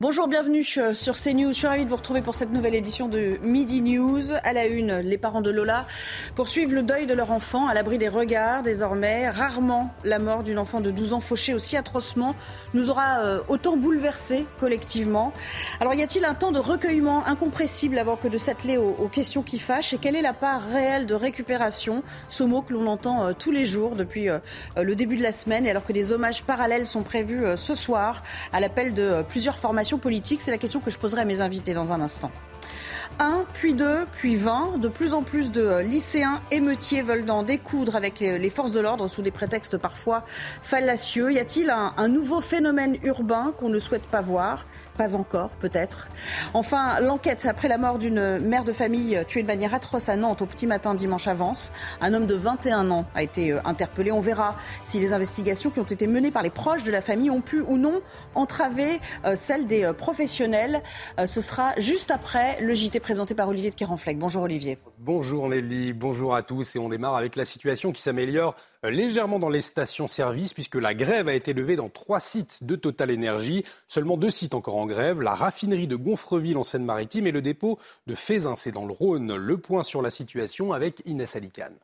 Bonjour, bienvenue euh, sur CNews. Je suis ravie de vous retrouver pour cette nouvelle édition de Midi News. À la une, les parents de Lola poursuivent le deuil de leur enfant à l'abri des regards désormais. Rarement la mort d'une enfant de 12 ans fauchée aussi atrocement nous aura euh, autant bouleversés collectivement. Alors y a-t-il un temps de recueillement incompressible avant que de s'atteler aux, questions qui fâchent? Et quelle est la part réelle de récupération? Ce mot que l'on entend euh, tous les jours depuis le début de la semaine et alors que des hommages parallèles sont prévus ce soir à l'appel de plusieurs formations politiques, c'est la question que je poserai à mes invités dans un instant. Un, puis deux, puis vingt. De plus en plus de euh, lycéens émeutiers veulent en découdre avec les forces de l'ordre sous des prétextes parfois fallacieux. Y a-t-il un nouveau phénomène urbain qu'on ne souhaite pas voir? Pas encore, peut-être. Enfin, l'enquête après la mort d'une mère de famille tuée de manière atroce à Nantes au petit matin dimanche avance. Un homme de 21 ans a été euh, interpellé. On verra si les investigations qui ont été menées par les proches de la famille ont pu ou non entraver euh, celles des euh, professionnels. Ce sera juste après le JT présenté par Olivier de Kerenfleck. Bonjour Olivier. Bonjour Nelly, bonjour à tous et on démarre avec la situation qui s'améliore légèrement dans les stations-service puisque la grève a été levée dans trois sites de Total Énergie, seulement deux sites encore en grève, la raffinerie de Gonfreville en Seine-Maritime et le dépôt de Fézin, c'est dans le Rhône. Le point sur la situation avec Inès Alicane.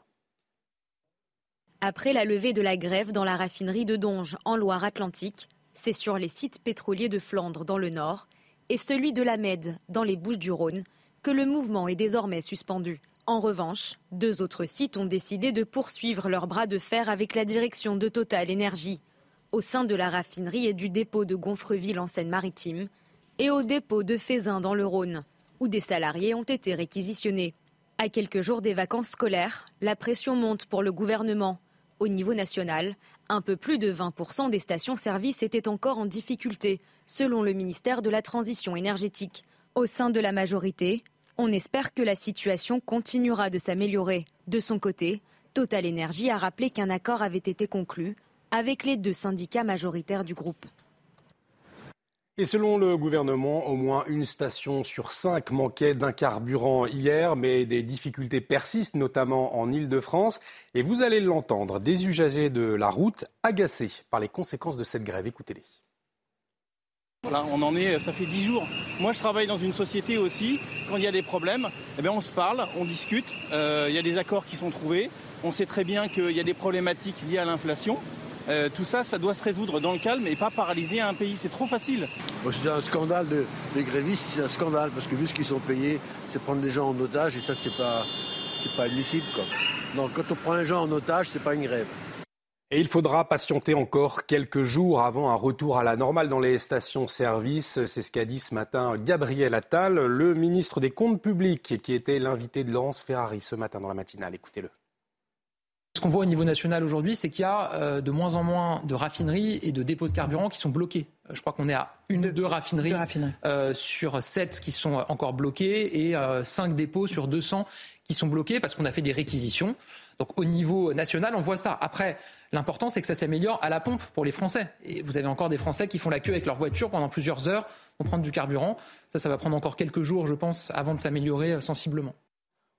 Après la levée de la grève dans la raffinerie de Donge en Loire-Atlantique, c'est sur les sites pétroliers de Flandre dans le nord et celui de la Med dans les Bouches-du-Rhône que le mouvement est désormais suspendu. En revanche, deux autres sites ont décidé de poursuivre leur bras de fer avec la direction de Total Énergie, au sein de la raffinerie et du dépôt de Gonfreville en Seine-Maritime, et au dépôt de Fézin dans le Rhône, où des salariés ont été réquisitionnés. À quelques jours des vacances scolaires, la pression monte pour le gouvernement. Au niveau national, un peu plus de 20% des stations-service étaient encore en difficulté, selon le ministère de la Transition énergétique. Au sein de la majorité, on espère que la situation continuera de s'améliorer. De son côté, Total Énergie a rappelé qu'un accord avait été conclu avec les deux syndicats majoritaires du groupe. Et selon le gouvernement, au moins une station sur cinq manquait d'un carburant hier, mais des difficultés persistent, notamment en Ile-de-France. Et vous allez l'entendre, des usagers de la route agacés par les conséquences de cette grève. Écoutez-les. Voilà, on en est, ça fait dix jours. Moi, je travaille dans une société aussi. Quand il y a des problèmes, eh bien, on se parle, on discute. Euh, il y a des accords qui sont trouvés. On sait très bien qu'il y a des problématiques liées à l'inflation. Euh, tout ça, ça doit se résoudre dans le calme et pas paralyser un pays. C'est trop facile. C'est un scandale de, des grévistes, c'est un scandale parce que vu ce qu'ils sont payés, c'est prendre les gens en otage et ça c'est pas pas admissible quand on prend les gens en otage, c'est pas une grève. Et il faudra patienter encore quelques jours avant un retour à la normale dans les stations-service. C'est ce qu'a dit ce matin Gabriel Attal, le ministre des Comptes publics, qui était l'invité de Laurence Ferrari ce matin dans la matinale. Écoutez-le. Ce qu'on voit au niveau national aujourd'hui, c'est qu'il y a euh, de moins en moins de raffineries et de dépôts de carburant qui sont bloqués. Euh, Je crois qu'on est à une ou deux raffineries, Deux raffineries. euh, sur sept qui sont encore bloquées et euh, cinq dépôts sur 200 qui sont bloqués parce qu'on a fait des réquisitions. Donc au niveau national, on voit ça. Après, l'important, c'est que ça s'améliore à la pompe pour les Français. Et vous avez encore des Français qui font la queue avec leur voiture pendant plusieurs heures pour prendre du carburant. Ça, ça va prendre encore quelques jours, je pense, avant de s'améliorer euh, sensiblement.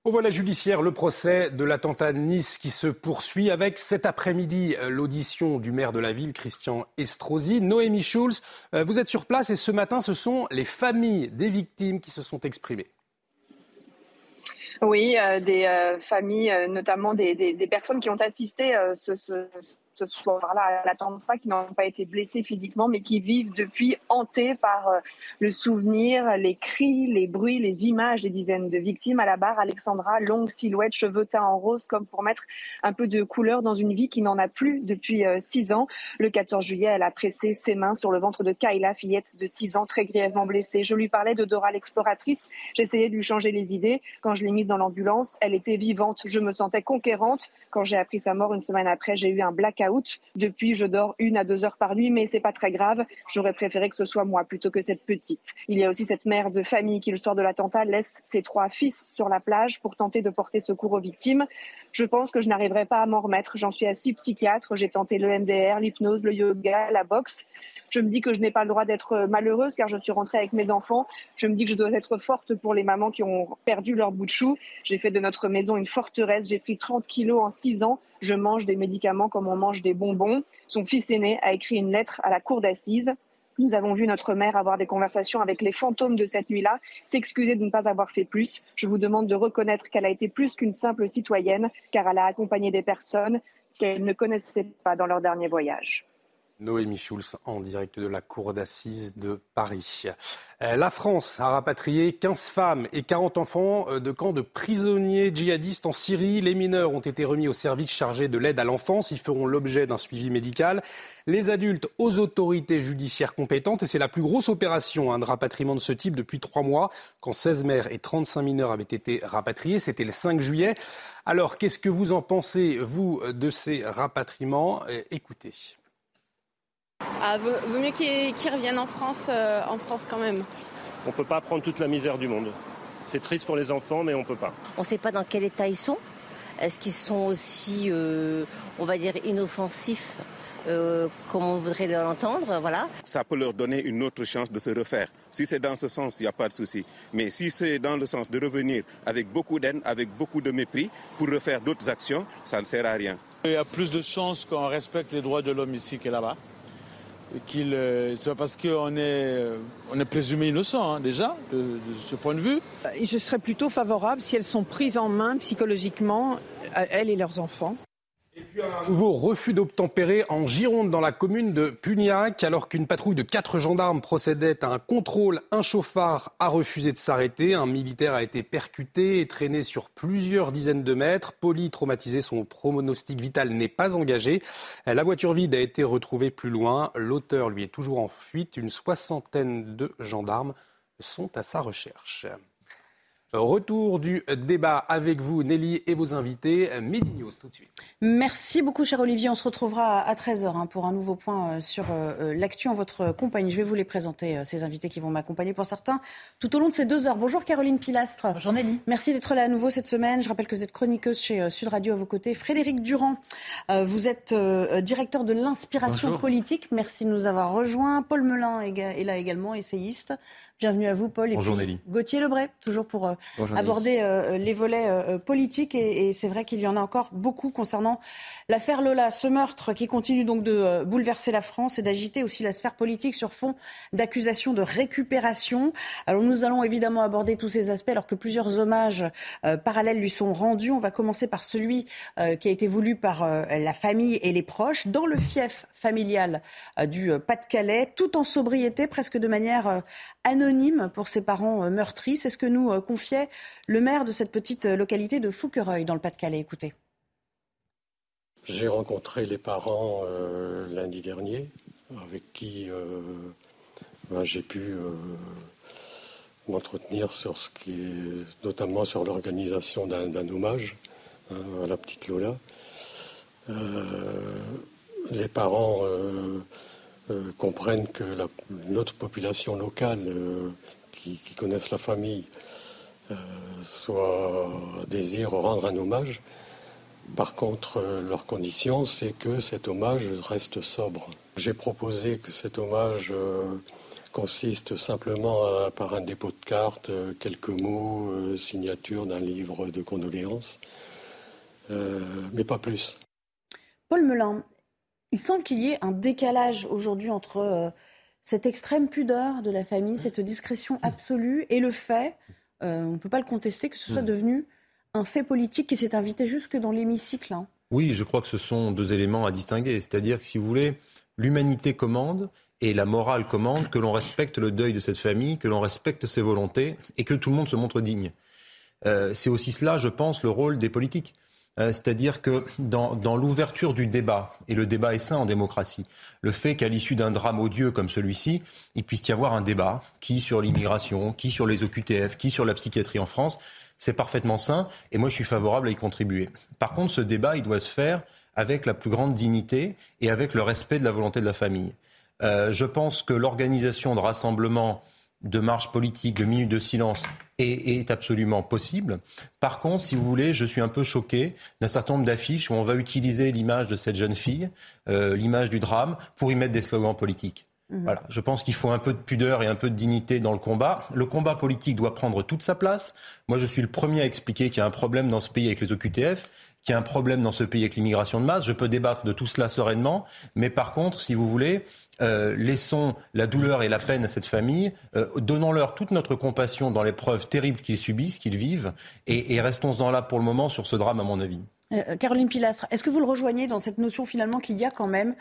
Au volet judiciaire, le procès de l'attentat de Nice qui se poursuit avec cet après-midi euh, l'audition du maire de la ville, Christian Estrosi. Noémie Schulz, euh, vous êtes sur place et ce matin, ce sont les familles des victimes qui se sont exprimées. Oui, euh, des euh, familles, euh, notamment des, des, des personnes qui ont assisté ce, ce, ce soir-là à l'attentat, qui n'ont pas été blessées physiquement, mais qui vivent depuis hantés par euh, le souvenir, les cris, les bruits, les images des dizaines de victimes. À la barre, Alexandra, longue silhouette, cheveux teints en rose, comme pour mettre un peu de couleur dans une vie qui n'en a plus depuis euh, six ans. Le 14 juillet, elle a pressé ses mains sur le ventre de Kayla, fillette de six ans, très grièvement blessée. Je lui parlais de Dora l'exploratrice. J'essayais de lui changer les idées. Quand je l'ai mise dans l'ambulance, elle était vivante. Je me sentais conquérante. Quand j'ai appris sa mort une semaine après, j'ai eu un blackout. Depuis, je dors une à deux heures par nuit, mais c'est pas très grave. J'aurais préféré que ce soit moi plutôt que cette petite. Il y a aussi cette mère de famille qui, le soir de l'attentat, laisse ses trois fils sur la plage pour tenter de porter secours aux victimes. Je pense que je n'arriverai pas à m'en remettre. J'en suis assis psychiatre. J'ai tenté le MDR, l'hypnose, le yoga, la boxe. Je me dis que je n'ai pas le droit d'être malheureuse car je suis rentrée avec mes enfants. Je me dis que je dois être forte pour les mamans qui ont perdu leur bout de chou. J'ai fait de notre maison une forteresse. J'ai pris 30 kilos en 6 ans. Je mange des médicaments comme on mange des bonbons. Son fils aîné a écrit une lettre à la cour d'assises. Nous avons vu notre mère avoir des conversations avec les fantômes de cette nuit-là, s'excuser de ne pas avoir fait plus. Je vous demande de reconnaître qu'elle a été plus qu'une simple citoyenne, car elle a accompagné des personnes qu'elle ne connaissait pas dans leur dernier voyage. Noémie Schulz en direct de la cour d'assises de Paris. Euh, la France a rapatrié 15 femmes et 40 enfants euh, de camps de prisonniers djihadistes en Syrie. Les mineurs ont été remis au service chargé de l'aide à l'enfance. Ils feront l'objet d'un suivi médical. Les adultes aux autorités judiciaires compétentes. Et c'est la plus grosse opération hein, de rapatriement de ce type depuis trois mois, quand 16 mères et 35 mineurs avaient été rapatriés. C'était le 5 juillet. Alors, qu'est-ce que vous en pensez, vous, de ces rapatriements? Euh, Écoutez. Ah, vaut, vaut mieux qu'ils reviennent en France, euh, en France quand même. On ne peut pas prendre toute la misère du monde. C'est triste pour les enfants, mais on ne peut pas. On ne sait pas dans quel état ils sont. Est-ce qu'ils sont aussi, euh, on va dire, inoffensifs euh, comme on voudrait l'entendre, voilà. Ça peut leur donner une autre chance de se refaire. Si c'est dans ce sens, il n'y a pas de souci. Mais si c'est dans le sens de revenir avec beaucoup d'aide, avec beaucoup de mépris, pour refaire d'autres actions, ça ne sert à rien. Il y a plus de chances qu'on respecte les droits de l'homme ici que là-bas qu'il euh, c'est pas parce qu'on est on est présumé innocent hein, déjà de, ce point de vue. Je serais plutôt favorable si elles sont prises en main psychologiquement elles et leurs enfants. Un nouveau refus d'obtempérer en Gironde dans la commune de Pugnac alors qu'une patrouille de quatre gendarmes procédait à un contrôle, un chauffard a refusé de s'arrêter, un militaire a été percuté et traîné sur plusieurs dizaines de mètres, Poli traumatisé, son pronostic vital n'est pas engagé. La voiture vide a été retrouvée plus loin, l'auteur lui est toujours en fuite, une soixantaine de gendarmes sont à sa recherche. Retour du débat avec vous, Nelly, et vos invités. Midi News tout de suite. Merci beaucoup, cher Olivier. On se retrouvera à 13h hein, pour un nouveau point sur euh, l'actu en votre compagnie. Je vais vous les présenter, euh, ces invités qui vont m'accompagner pour certains tout au long de ces deux heures. Bonjour, Caroline Pilastre. Bonjour, Nelly. Merci d'être là à nouveau cette semaine. Je rappelle que vous êtes chroniqueuse chez euh, Sud Radio à vos côtés. Frédéric Durand, vous êtes directeur de l'inspiration politique. Merci de nous avoir rejoints. Paul Melun est là également, essayiste. Bienvenue à vous, Paul. Et Bonjour puis, Nelly. Gauthier Lebray, toujours pour euh, Bonjour, aborder euh, les volets euh, politiques. Et, et c'est vrai qu'il y en a encore beaucoup concernant l'affaire Lola, ce meurtre qui continue donc de euh, bouleverser la France et d'agiter aussi la sphère politique sur fond d'accusations de récupération. Alors nous allons évidemment aborder tous ces aspects alors que plusieurs hommages euh, parallèles lui sont rendus. On va commencer par celui euh, qui a été voulu par la famille et les proches dans le fief familial du Pas-de-Calais, tout en sobriété, presque de manière anonyme pour ses parents meurtris. C'est ce que nous confiait le maire de cette petite localité de Fouquereuil dans le Pas-de-Calais. Écoutez. J'ai rencontré les parents euh, lundi dernier, avec qui euh, ben, j'ai pu euh, m'entretenir sur ce qui est, notamment sur l'organisation d'un hommage hein, à la petite Lola. les parents comprennent que notre population locale, qui, qui, connaissent la famille, soit désire rendre un hommage. Par contre, leur condition, c'est que cet hommage reste sobre. J'ai proposé que cet hommage euh, consiste simplement à, par un dépôt de cartes, euh, quelques mots, euh, signature d'un livre de condoléances, euh, mais pas plus. Paul Melun, il semble qu'il y ait un décalage aujourd'hui entre euh, cette extrême pudeur de la famille, cette discrétion absolue, et le fait, euh, on ne peut pas le contester, que ce soit devenu un fait politique qui s'est invité jusque dans l'hémicycle. Hein. Oui, je crois que ce sont deux éléments à distinguer. C'est-à-dire que, si vous voulez, l'humanité commande et la morale commande que l'on respecte le deuil de cette famille, que l'on respecte ses volontés et que tout le monde se montre digne. Euh, c'est aussi cela, je pense, le rôle des politiques. Euh, C'est-à-dire que dans, dans l'ouverture du débat, et le débat est sain en démocratie, le fait qu'à l'issue d'un drame odieux comme celui-ci, il puisse y avoir un débat, qui sur l'immigration, qui sur les OQTF, qui sur la psychiatrie en France, c'est parfaitement sain et moi je suis favorable à y contribuer. Par contre, ce débat, il doit se faire avec la plus grande dignité et avec le respect de la volonté de la famille. Euh, je pense que l'organisation de rassemblements, de marches politiques, de minutes de silence est, absolument possible. Par contre, si vous voulez, je suis un peu choqué d'un certain nombre d'affiches où on va utiliser l'image de cette jeune fille, euh, l'image du drame, pour y mettre des slogans politiques. Mhm. Voilà. Je pense qu'il faut un peu de pudeur et un peu de dignité dans le combat. Le combat politique doit prendre toute sa place. Moi, je suis le premier à expliquer qu'il y a un problème dans ce pays avec les OQTF qu'il y a un problème dans ce pays avec l'immigration de masse. Je peux débattre de tout cela sereinement, mais par contre, si vous voulez, euh, laissons la douleur et la peine à cette famille, euh, donnons-leur toute notre compassion dans l'épreuve terrible qu'ils subissent, qu'ils vivent, et, restons-en là pour le moment sur ce drame, à mon avis. Euh, Caroline Pilastre, est-ce que vous le rejoignez dans cette notion finalement qu'il y a quand même,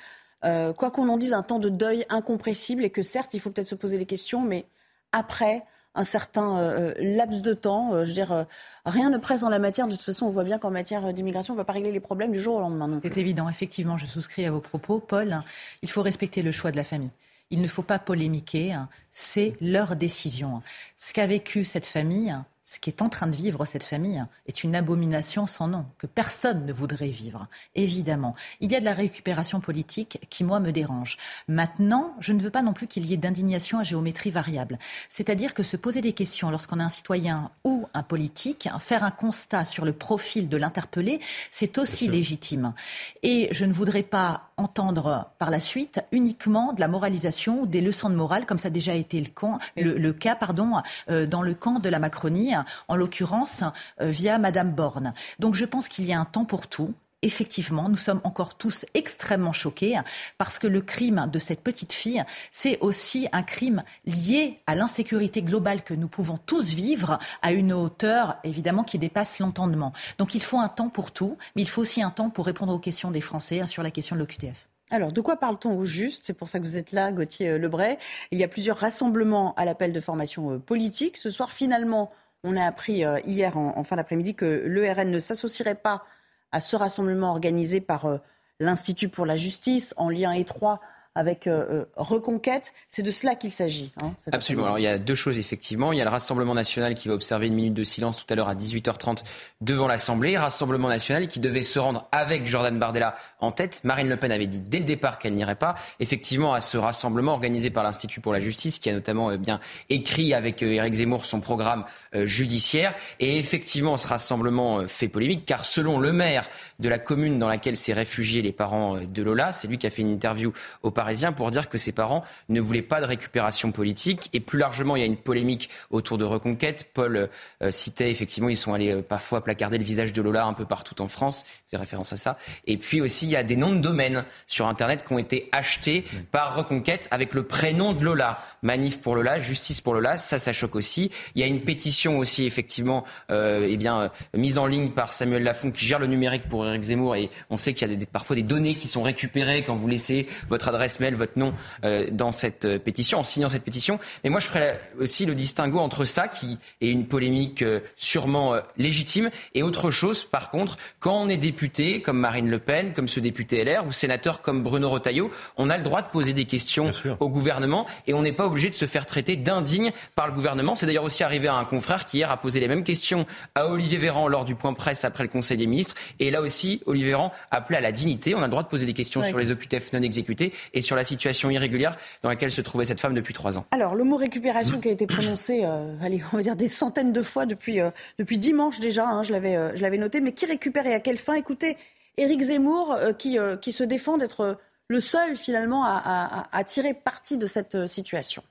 quoi qu'on en dise, un temps de deuil incompressible et que certes, il faut peut-être se poser les questions, mais après, un certain euh, euh, laps de temps. Euh, je veux dire, rien ne presse en la matière. De toute façon, on voit bien qu'en matière d'immigration, on ne va pas régler les problèmes du jour au lendemain. C'est évident, effectivement, je souscris à vos propos. Paul, il faut respecter le choix de la famille. Il ne faut pas polémiquer, hein. c'est leur décision. Ce qu'a vécu cette famille, ce qui est en train de vivre cette famille est une abomination sans nom, que personne ne voudrait vivre, évidemment. Il y a de la récupération politique qui, moi, me dérange. Maintenant, je ne veux pas non plus qu'il y ait d'indignation à géométrie variable. C'est-à-dire que se poser des questions lorsqu'on est un citoyen ou un politique, faire un constat sur le profil de l'interpellé, c'est aussi légitime. Et je ne voudrais pas entendre par la suite uniquement de la moralisation ou des leçons de morale, comme ça a déjà été le, camp, le, cas pardon, euh, dans le camp de la Macronie, en l'occurrence euh, via Madame Borne. Donc je pense qu'il y a un temps pour tout effectivement, nous sommes encore tous extrêmement choqués parce que le crime de cette petite fille, c'est aussi un crime lié à l'insécurité globale que nous pouvons tous vivre à une hauteur, évidemment, qui dépasse l'entendement. Donc il faut un temps pour tout, mais il faut aussi un temps pour répondre aux questions des Français hein, sur la question de l'OQTF. Alors, de quoi parle-t-on au juste? C'est pour ça que vous êtes là, Gauthier euh, Lebray. Il y a plusieurs rassemblements à l'appel de formation euh, politique. Ce soir, finalement, on a appris euh, hier en, fin d'après-midi que l'ERN ne s'associerait pas à ce rassemblement organisé par euh, l'Institut pour la justice en lien étroit avec euh, euh, Reconquête. C'est de cela qu'il s'agit. Hein, Absolument. Alors il y a deux choses effectivement. Il y a le Rassemblement national qui va observer une minute de silence tout à l'heure à 18h30 devant l'Assemblée. Rassemblement national qui devait se rendre avec Jordan Bardella en tête. Marine Le Pen avait dit dès le départ qu'elle n'irait pas. Effectivement, à ce rassemblement organisé par l'Institut pour la justice, qui a notamment euh, bien écrit avec Éric Zemmour son programme judiciaire. Et effectivement, ce rassemblement fait polémique car selon le maire de la commune dans laquelle s'est réfugiés les parents de Lola, c'est lui qui a fait une interview au Parisien pour dire que ses parents ne voulaient pas de récupération politique. Et plus largement, il y a une polémique autour de Reconquête. Paul euh, citait effectivement, ils sont allés euh, parfois placarder le visage de Lola un peu partout en France. C'est référence à ça. Et puis aussi, il y a des noms de domaines sur Internet qui ont été achetés par Reconquête avec le prénom de Lola. Manif pour Lola, justice pour Lola, ça, ça choque aussi. Il y a une pétition aussi, effectivement, euh, eh bien, euh, mise en ligne par Samuel Lafont qui gère le numérique pour Eric Zemmour. Et on sait qu'il y a des, parfois des données qui sont récupérées quand vous laissez votre adresse mail, votre nom euh, dans cette euh, pétition, en signant cette pétition. Mais moi, je ferais aussi le distinguo entre ça, qui est une polémique euh, sûrement légitime, et autre chose, par contre, quand on est député comme Marine Le Pen, comme ce député LR, ou sénateur comme Bruno Retailleau, on a le droit de poser des questions au gouvernement et on n'est pas obligé de se faire traiter d'indigne par le gouvernement. C'est d'ailleurs aussi arrivé à un confrère qui hier a posé les mêmes questions à Olivier Véran lors du point presse après le Conseil des ministres. Et là aussi, Olivier Véran appelait à la dignité. On a le droit de poser des questions sur les OQTF non exécutés et sur la situation irrégulière dans laquelle se trouvait cette femme depuis trois ans. Alors, le mot récupération qui a été prononcé, euh, allez, on va dire des centaines de fois depuis, euh, depuis dimanche déjà, hein, je l'avais je l'avais noté, mais qui récupère et à quelle fin? Écoutez, Éric Zemmour qui, qui se défend d'être le seul finalement à, tirer parti de cette euh, situation.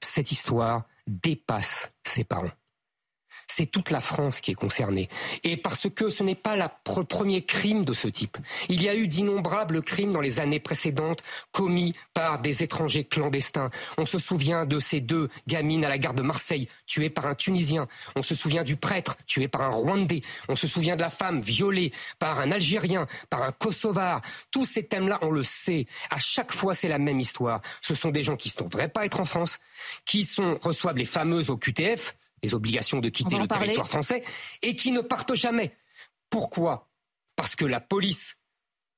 Cette histoire dépasse ses parents c'est toute la France qui est concernée. Et parce que ce n'est pas le premier crime de ce type. Il y a eu d'innombrables crimes dans les années précédentes commis par des étrangers clandestins. On se souvient de ces deux gamines à la gare de Marseille tuées par un Tunisien. On se souvient du prêtre tué par un Rwandais. On se souvient de la femme violée par un Algérien, par un Kosovar. Tous ces thèmes-là, on le sait. À chaque fois, c'est la même histoire. Ce sont des gens qui ne devraient pas être en France, qui sont, reçoivent les fameuses au QTF, les obligations de quitter le territoire français, et qui ne partent jamais. Pourquoi? Parce que la police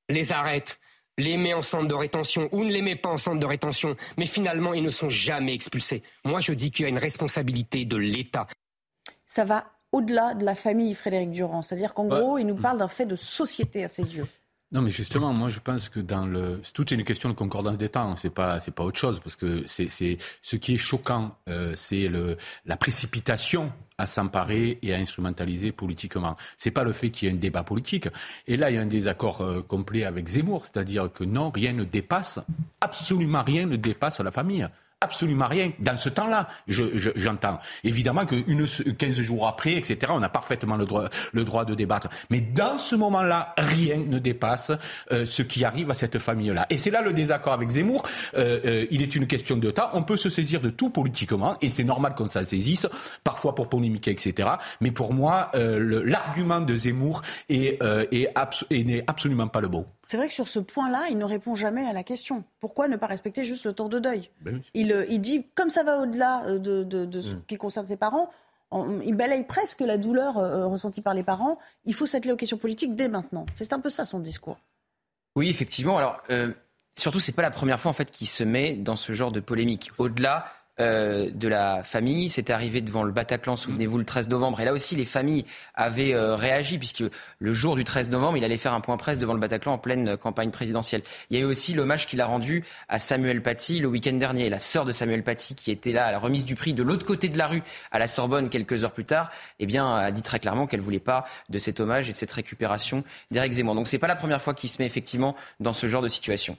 les arrête, les met en centre de rétention ou ne les met pas en centre de rétention, mais finalement ils ne sont jamais expulsés. Moi je dis qu'il y a une responsabilité de l'État. Ça va au-delà de la famille Frédéric Durand. C'est-à-dire qu'en gros, il nous hmm. parle d'un fait de société à ses yeux. Non, mais justement, moi, je pense que dans le, tout est une question de concordance des temps. C'est pas, c'est pas autre chose, parce que c'est, c'est ce qui est choquant, euh, c'est la précipitation à s'emparer et à instrumentaliser politiquement. C'est pas le fait qu'il y ait un débat politique. Et là, il y a un désaccord euh, complet avec Zemmour, c'est-à-dire que non, rien ne dépasse, absolument rien ne dépasse la famille. Absolument rien. Dans ce temps-là, je- je- j'entends. Évidemment que une, 15 jours après, etc., on a parfaitement le droit, le droit de débattre. Mais dans ce moment-là, rien ne dépasse euh, ce qui arrive à cette famille-là. Et c'est là le désaccord avec Zemmour. Euh, euh, il est une question de temps. On peut se saisir de tout politiquement, et c'est normal qu'on s'en saisisse, parfois pour polémiquer, etc. Mais pour moi, l'argument de Zemmour est, euh, est abso- est- n'est absolument pas le bon. C'est vrai que sur ce point-là, il ne répond jamais à la question. Pourquoi ne pas respecter juste le temps de deuil Ben oui. il, euh, il dit, comme ça va au-delà euh, de, de- de ce Mm. qui concerne ses parents, on- il balaye presque la douleur euh, ressentie par les parents. Il faut s'atteler aux questions politiques dès maintenant. C'est un peu ça son discours. Oui, effectivement. Alors, euh, surtout, c'est pas la première fois en fait qu'il se met dans ce genre de polémique. Au-delà euh, de la famille, c'était arrivé devant le Bataclan, souvenez-vous, le 13 novembre. Et là aussi, les familles avaient euh, réagi puisque le jour du 13 novembre, il allait faire un point presse devant le Bataclan en pleine euh, campagne présidentielle. Il y a eu aussi l'hommage qu'il a rendu à Samuel Paty le week-end dernier. La sœur de Samuel Paty, qui était là à la remise du prix de l'autre côté de la rue, à la Sorbonne, quelques heures plus tard, eh bien, a dit très clairement qu'elle voulait pas de cet hommage et de cette récupération d'Éric Zemmour. Donc, c'est pas la première fois qu'il se met effectivement dans ce genre de situation.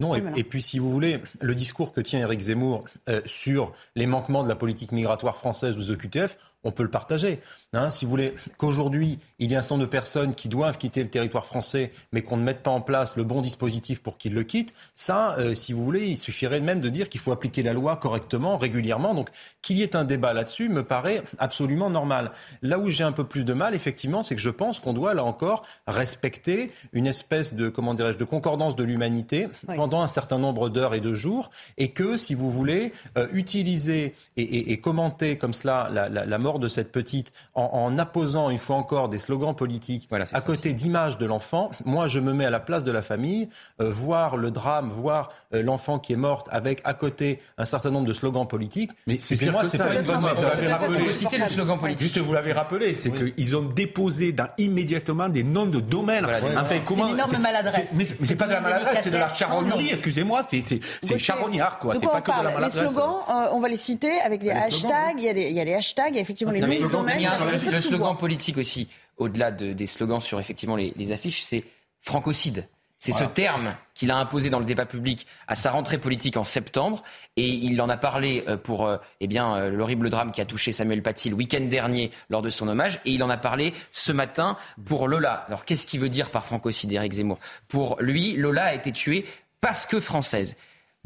Non, et, puis si vous voulez, le discours que tient Éric Zemmour euh, sur les manquements de la politique migratoire française ou OQTF, on peut le partager. Hein, si vous voulez qu'aujourd'hui, il y a un certain nombre de personnes qui doivent quitter le territoire français, mais qu'on ne mette pas en place le bon dispositif pour qu'ils le quittent, ça, euh, si vous voulez, il suffirait même de dire qu'il faut appliquer la loi correctement, régulièrement. Donc qu'il y ait un débat là-dessus me paraît absolument normal. Là où j'ai un peu plus de mal, effectivement, c'est que je pense qu'on doit, là encore, respecter une espèce de, comment dirais-je, de concordance de l'humanité Oui. pendant un certain nombre d'heures et de jours, et que, si vous voulez, euh, utiliser et, et- et commenter comme cela la, la- la mort de cette petite en, en apposant une fois encore des slogans politiques à côté d'images de l'enfant, moi je me mets à la place de la famille, euh, voir le drame, voir euh, l'enfant qui est morte avec à côté un certain nombre de slogans politiques. Mais c'est excusez-moi, pas une bonne Vous l'avez méthode. rappelé. Juste, vous l'avez rappelé, c'est qu'ils ont déposé dans, immédiatement des noms de domaines. enfin, C'est comment une énorme maladresse. c'est- Mais c'est- pas de la maladresse, c'est de la charognerie. Excusez-moi, c'est- charognard, quoi. De C'est pas que de la parle Les maladresse. slogans, euh, on va les citer avec des Les hashtags. Il y, a des, hashtags, a effectivement les noms le, domaines. il y a un- on peut le tout slogan politique aussi, au-delà de- des slogans sur effectivement les, les affiches, c'est francocide. C'est Voilà. ce terme qu'il a imposé dans le débat public à sa rentrée politique en septembre, et il en a parlé euh, pour euh, eh bien euh, l'horrible drame qui a touché Samuel Paty le week-end dernier lors de son hommage, et il en a parlé ce matin pour Lola. Alors qu'est-ce qu'il veut dire par francocide, Éric Zemmour? Pour lui, Lola a été tuée parce que française.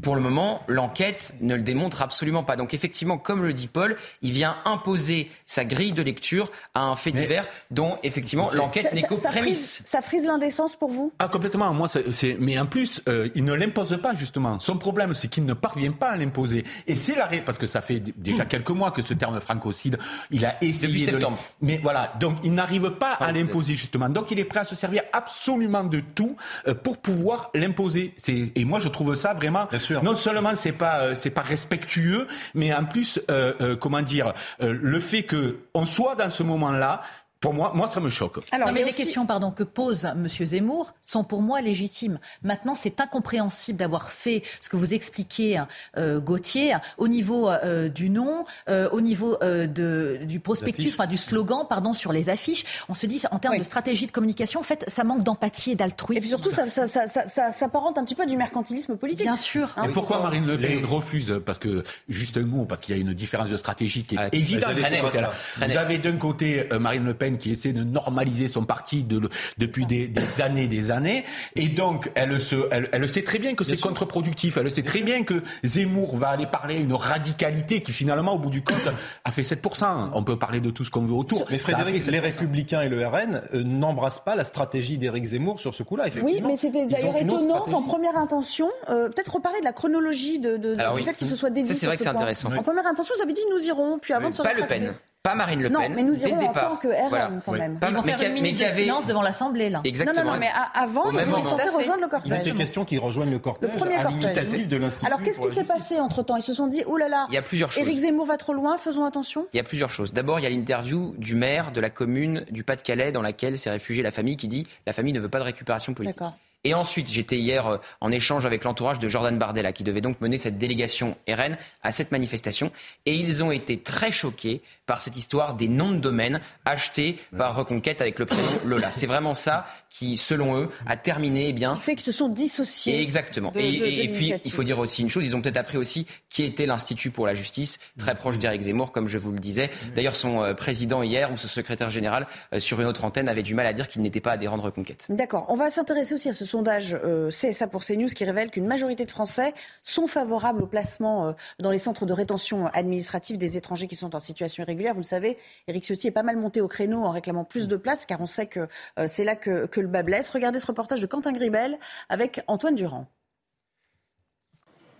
Pour le moment, l'enquête ne le démontre absolument pas. Donc effectivement, comme le dit Paul, il vient imposer sa grille de lecture à un fait divers dont effectivement l'enquête n'est qu'aux ça frise- prémices. Ça frise l'indécence pour vous? Ah complètement. Moi, c'est-. Mais en plus, euh, il ne l'impose pas justement. Son problème, c'est qu'il ne parvient pas à l'imposer. Et c'est l'arrêt parce que ça fait déjà quelques mois que ce terme francocide, il a essayé Depuis de- septembre. Mais voilà, donc il n'arrive pas à l'imposer justement. Donc il est prêt à se servir absolument de tout euh, pour pouvoir l'imposer. Et moi je trouve ça vraiment. Non seulement c'est pas euh, c'est pas respectueux, mais en plus euh, euh, comment dire le fait que on soit dans ce moment-là. Pour moi, moi, ça me choque. non, mais les questions pardon, que pose M. Zemmour sont pour moi légitimes. Maintenant, c'est incompréhensible d'avoir fait ce que vous expliquez, hein, euh, Gauthier, au niveau euh, du nom, euh, au niveau euh, de, du prospectus, enfin du slogan, pardon, sur les affiches. On se dit, en termes de stratégie de communication, en fait, ça manque d'empathie et d'altruisme. Et puis surtout, ça, ça, ça, ça, ça s'apparente un petit peu à du mercantilisme politique. Bien sûr. Et pourquoi Marine Le Pen refuse? Parce que, juste un mot, parce qu'il y a une différence de stratégie qui est évidente. Voilà. très Vous avez d'un côté euh, Marine Le Pen qui essaie de normaliser son parti de- depuis des, des années des années. Et donc, elle, se, elle, elle sait très bien que c'est contre-productif. Elle sait très bien que Zemmour va aller parler à une radicalité qui, finalement, au bout du compte, a fait 7%. On peut parler de tout ce qu'on veut autour. Mais Frédéric, les 7%. Républicains et le RN euh, n'embrassent pas la stratégie d'Éric Zemmour sur ce coup-là. Oui, mais c'était d'ailleurs étonnant qu'en première intention, euh, peut-être reparler de la chronologie de, de, Alors du oui. fait qu'il se soit dédié. Ça, c'est vrai que c'est point. intéressant. En première intention, vous avez dit nous irons, puis avant de se Pas Le. Pen. Pas Marine Le Pen. Non, mais nous le irons en tant que RN Voilà. quand même. Ils vont mais faire qui a- une minute qui de avait- silence devant l'Assemblée, là. Exactement. Non, non, non, mais a- avant, ils moment. censés rejoindre le Il cortège. était question qu'ils rejoignent le Le cortège premier à cortège. l'initiative de l'Institut. Alors qu'est-ce qui la s'est passé entre temps Ils se sont dit, oh là là, Il y a plusieurs choses. Éric Zemmour va trop loin, faisons attention. Il y a plusieurs choses. D'abord, il y a l'interview du maire de la commune du Pas-de-Calais dans laquelle s'est réfugiée la famille qui dit la famille ne veut pas de récupération politique. D'accord. Et ensuite, j'étais hier euh, en échange avec l'entourage de Jordan Bardella, qui devait donc mener cette délégation RN à cette manifestation. Et ils ont été très choqués par cette histoire des noms de domaine achetés par Reconquête avec le prénom Lola. C'est vraiment ça qui, selon eux, a terminé eh bien, Qui fait qu'ils se sont dissociés. Exactement. de- et, de- et- de et puis, il faut dire aussi une chose, ils ont peut-être appris aussi qui était l'Institut pour la justice, très proche d'Éric Zemmour, comme je vous le disais. D'ailleurs, son euh, président hier, ou son secrétaire général, euh, sur une autre antenne, avait du mal à dire qu'il n'était pas adhérent de Reconquête. D'accord. On va s'intéresser aussi à ce sondage euh, CSA pour CNews qui révèle qu'une majorité de Français sont favorables au placement euh, dans les centres de rétention administrative des étrangers qui sont en situation irrégulière. Vous le savez, Éric Ciotti est pas mal monté au créneau en réclamant plus de places car on sait que euh, c'est là que, que le bas blesse. Regardez ce reportage de Quentin Gribel avec Antoine Durand.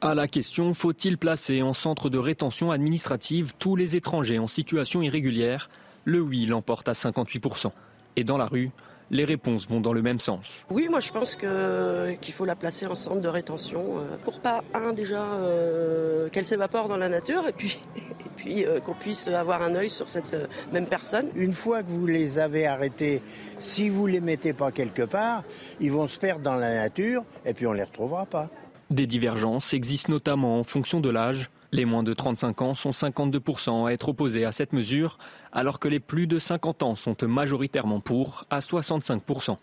À la question faut-il placer en centre de rétention administrative tous les étrangers en situation irrégulière? Le oui l'emporte à 58%. Et dans la rue, les réponses vont dans le même sens. Oui, moi je pense que qu'il faut la placer en centre de rétention euh, pour pas un déjà euh, qu'elle s'évapore dans la nature et puis et puis euh, qu'on puisse avoir un œil sur cette euh, même personne. Une fois que vous les avez arrêtés, si vous les mettez pas quelque part, ils vont se perdre dans la nature et puis on les retrouvera pas. Des divergences existent notamment en fonction de l'âge. Les moins de 35 ans sont 52% à être opposés à cette mesure, alors que les plus de 50 ans sont majoritairement pour, à 65%.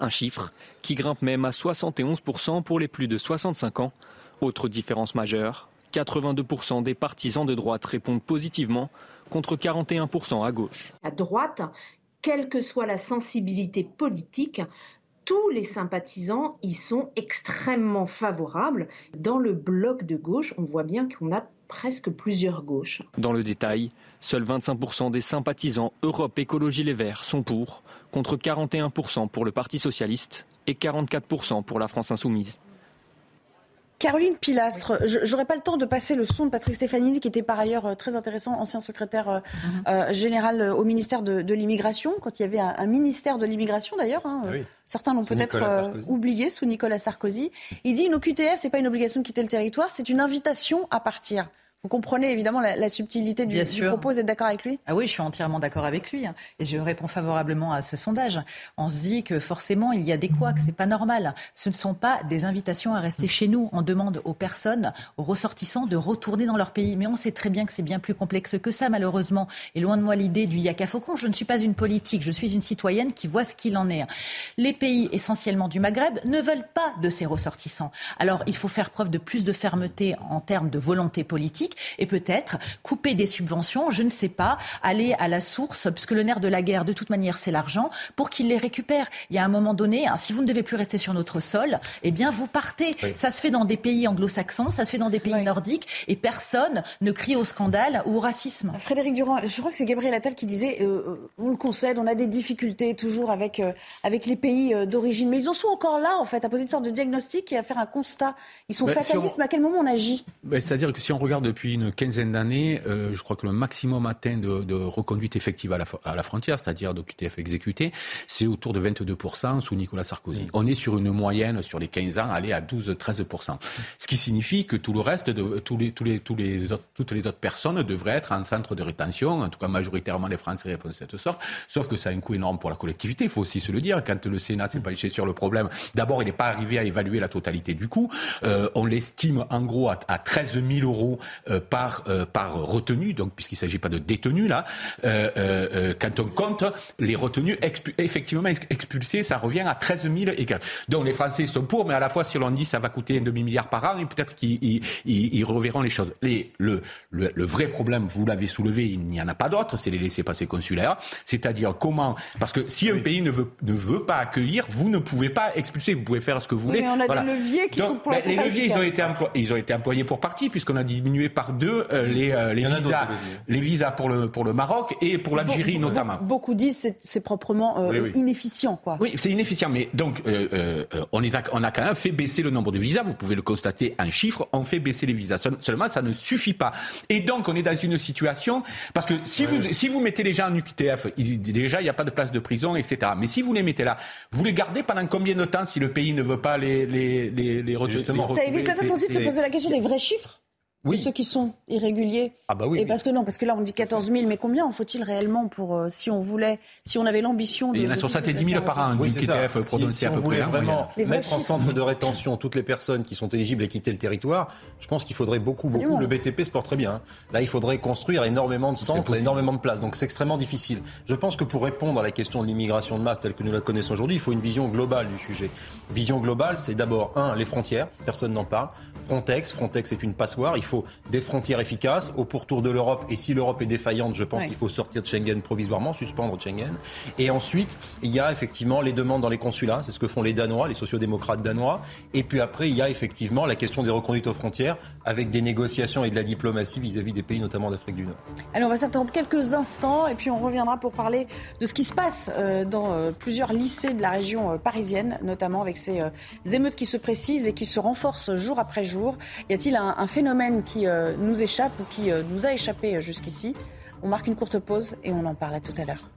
Un chiffre qui grimpe même à 71% pour les plus de 65 ans. Autre différence majeure, 82% des partisans de droite répondent positivement, contre 41% à gauche. À droite, quelle que soit la sensibilité politique, tous les sympathisants y sont extrêmement favorables. Dans le bloc de gauche, on voit bien qu'on a presque plusieurs gauches. Dans le détail, seuls 25% des sympathisants Europe Écologie Les Verts sont pour, contre 41% pour le Parti Socialiste et 44% pour la France Insoumise. Caroline Pilastre, je j'aurais pas le temps de passer le son de Patrick Stefanini, qui était par ailleurs euh, très intéressant, ancien secrétaire euh, Mhm. euh, général au ministère de, de l'immigration, quand il y avait un, un ministère de l'immigration d'ailleurs. hein, euh, oui. Certains l'ont peut-être oublié sous Nicolas Sarkozy. Il dit une OQTF, c'est pas une obligation de quitter le territoire, c'est une invitation à partir. Vous comprenez évidemment la, la subtilité du, du propos, vous êtes d'accord avec lui? Ah oui, je suis entièrement d'accord avec lui. hein. Et je réponds favorablement à ce sondage. On se dit que forcément, il y a des couacs, c'est pas normal. Ce ne sont pas des invitations à rester chez nous. On demande aux personnes, aux ressortissants, de retourner dans leur pays. Mais on sait très bien que c'est bien plus complexe que ça, malheureusement. Et loin de moi l'idée du yaka faucon. Je ne suis pas une politique, je suis une citoyenne qui voit ce qu'il en est. Les pays essentiellement du Maghreb ne veulent pas de ces ressortissants. Alors, il faut faire preuve de plus de fermeté en termes de volonté politique et peut-être couper des subventions, je ne sais pas, aller à la source, puisque le nerf de la guerre, de toute manière, c'est l'argent, pour qu'ils les récupèrent. Il y a un moment donné, hein, si vous ne devez plus rester sur notre sol, eh bien, vous partez. Ça se fait dans des pays anglo-saxons, ça se fait dans des pays nordiques, et personne ne crie au scandale ou au racisme. Frédéric Durand, je crois que c'est Gabriel Attal qui disait, euh, euh, on le concède, on a des difficultés toujours avec, euh, avec les pays euh, d'origine. Mais ils en sont encore là, en fait, à poser une sorte de diagnostic et à faire un constat. Ils sont Ben, si fatalistes, on- mais à quel moment on agit? Ben, C'est-à-dire que si on regarde depuis une quinzaine d'années, euh, je crois que le maximum atteint de, de reconduite effective à la, fo- à la frontière, c'est-à-dire de QTF exécuté, c'est autour de 22% sous Nicolas Sarkozy. On est sur une moyenne sur les 15 ans, aller à 12-13%. Ce qui signifie que tout le reste, de, tous les, tous les, tous les autres, toutes les autres personnes devraient être en centre de rétention, en tout cas majoritairement les Français répondent de cette sorte, sauf que ça a un coût énorme pour la collectivité, il faut aussi se le dire, quand le Sénat s'est penché sur le problème, d'abord il n'est pas arrivé à évaluer la totalité du coût, Euh, on l'estime en gros à, à 13 000 euros euh, par, euh, par retenu, donc puisqu'il ne s'agit pas de détenu là, euh, euh, euh, quand on compte les retenus expu- effectivement ex- expulsés, ça revient à 13 000 égal. Donc les Français sont pour, mais à la fois si l'on dit ça va coûter un demi-milliard par an, et peut-être qu'ils ils, ils- ils reverront les choses. Les, le, le, le vrai problème, vous l'avez soulevé, il n'y en a pas d'autre, c'est les laissés-passer consulaires, c'est-à-dire comment, parce que si un pays ne veut, ne veut pas accueillir, vous ne pouvez pas expulser, vous pouvez faire ce que vous Oui, voulez. mais on a des leviers qui Donc, sont pour ben, Les leviers, ils ont, été ils ont été employés pour partie, puisqu'on a diminué par par deux euh, les, euh, les visas, les visas pour le, pour le Maroc et pour l'Algérie notamment. Beaucoup disent c'est c'est proprement euh, inefficient, quoi. Oui, c'est inefficient, mais donc euh, euh, on, est, on a quand même fait baisser le nombre de visas. Vous pouvez le constater en chiffres. On fait baisser les visas. Seulement, ça ne suffit pas. Et donc, on est dans une situation parce que si vous si vous mettez les gens en UQTF, il, déjà il n'y a pas de place de prison, etc. Mais si vous les mettez là, vous les gardez pendant combien de temps si le pays ne veut pas les les les, les, Justement. Ça évite peut-être aussi de se poser la question des vrais chiffres oui. ceux qui sont irréguliers. Ah bah oui. Et parce que non, parce que là on dit 14 000, mais combien en faut-il réellement pour euh, si on voulait, si on avait l'ambition de. Il y en a sur ça, 10 000 par an, oui, pour si, si à peu on voulait près. vraiment mettre en centre de rétention toutes les personnes qui sont éligibles à quitter le territoire, je pense qu'il faudrait beaucoup, beaucoup. Le BTP se porte très bien. Hein. Là, il faudrait construire énormément de centres, énormément de places. Donc c'est extrêmement difficile. Je pense que pour répondre à la question de l'immigration de masse telle que nous la connaissons aujourd'hui, il faut une vision globale du sujet. Vision globale, c'est d'abord un, les frontières. Personne n'en parle. Frontex, Frontex est une passoire. Il faut des frontières efficaces au pourtour de l'Europe. Et si l'Europe est défaillante, je pense qu'il faut sortir de Schengen provisoirement, suspendre Schengen. Et ensuite, il y a effectivement les demandes dans les consulats. C'est ce que font les Danois, les sociodémocrates danois. Et puis après, il y a effectivement la question des reconduites aux frontières avec des négociations et de la diplomatie vis-à-vis des pays, notamment d'Afrique du Nord. Allez, on va s'interrompre quelques instants et puis on reviendra pour parler de ce qui se passe euh, dans euh, plusieurs lycées de la région euh, parisienne, notamment avec ces émeutes qui se précisent et qui se renforcent jour après jour. Y a-t-il un, un phénomène qui euh, nous échappe ou qui euh, nous a échappé euh, jusqu'ici On marque une courte pause et on en parle à tout à l'heure.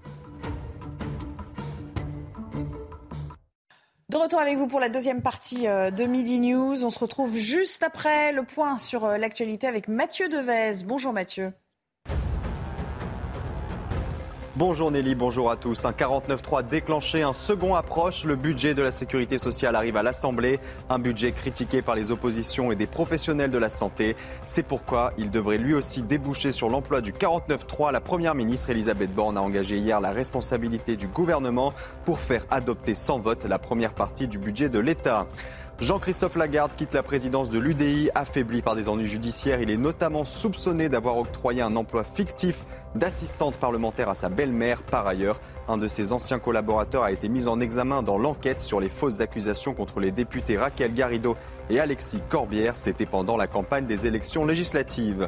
De retour avec vous pour la deuxième partie de Midi News. On se retrouve juste après le point sur l'actualité avec Mathieu Devez. Bonjour Mathieu. Bonjour Nelly, bonjour à tous. Un 49-3 déclenché, un second approche. Le budget de la sécurité sociale arrive à l'Assemblée. Un budget critiqué par les oppositions et des professionnels de la santé. C'est pourquoi il devrait lui aussi déboucher sur l'emploi du 49-3. La première ministre Elisabeth Borne a engagé hier la responsabilité du gouvernement pour faire adopter sans vote la première partie du budget de l'État. Jean-Christophe Lagarde quitte la présidence de l'UDI, affaibli par des ennuis judiciaires. Il est notamment soupçonné d'avoir octroyé un emploi fictif d'assistante parlementaire à sa belle-mère. Par ailleurs, un de ses anciens collaborateurs a été mis en examen dans l'enquête sur les fausses accusations contre les députés Raquel Garrido et Alexis Corbière. C'était pendant la campagne des élections législatives.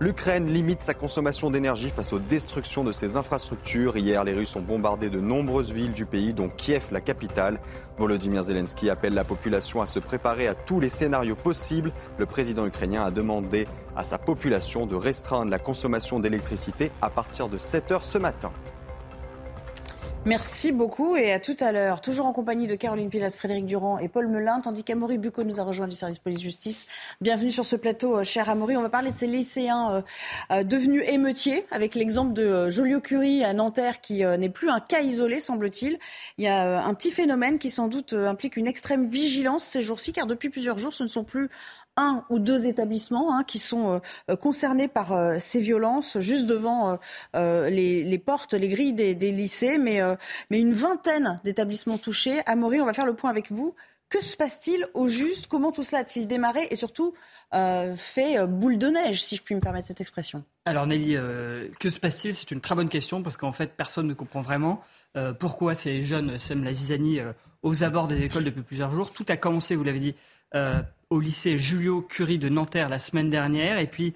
L'Ukraine limite sa consommation d'énergie face aux destructions de ses infrastructures. Hier, les Russes ont bombardé de nombreuses villes du pays, dont Kiev, la capitale. Volodymyr Zelensky appelle la population à se préparer à tous les scénarios possibles. Le président ukrainien a demandé à sa population de restreindre la consommation d'électricité à partir de 7 heures ce matin. Merci beaucoup et à tout à l'heure. Toujours en compagnie de Caroline Pilas, Frédéric Durand et Paul Melun, tandis qu'Amaury Bucco nous a rejoint du service police-justice. Bienvenue sur ce plateau, euh, cher Amaury. On va parler de ces lycéens euh, euh, devenus émeutiers, avec l'exemple de Joliot-Curie à Nanterre, qui n'est plus un cas isolé, semble-t-il. Il y a un petit phénomène qui sans doute implique une extrême vigilance ces jours-ci, car depuis plusieurs jours, ce ne sont plus un ou deux établissements hein, qui sont euh, concernés par euh, ces violences, juste devant euh, les, portes, les grilles des, lycées, mais, une vingtaine d'établissements touchés. Amaury, on va faire le point avec vous. Que se passe-t-il au juste? Comment tout cela a-t-il démarré? Et surtout fait boule de neige, si je puis me permettre cette expression. Alors Nelly, que se passe-t-il? C'est une très bonne question parce qu'en fait, personne ne comprend vraiment pourquoi ces jeunes sèment la zizanie aux abords des écoles depuis plusieurs jours. Tout a commencé, vous l'avez dit, euh, au lycée Julio Curie de Nanterre la semaine dernière. Et puis,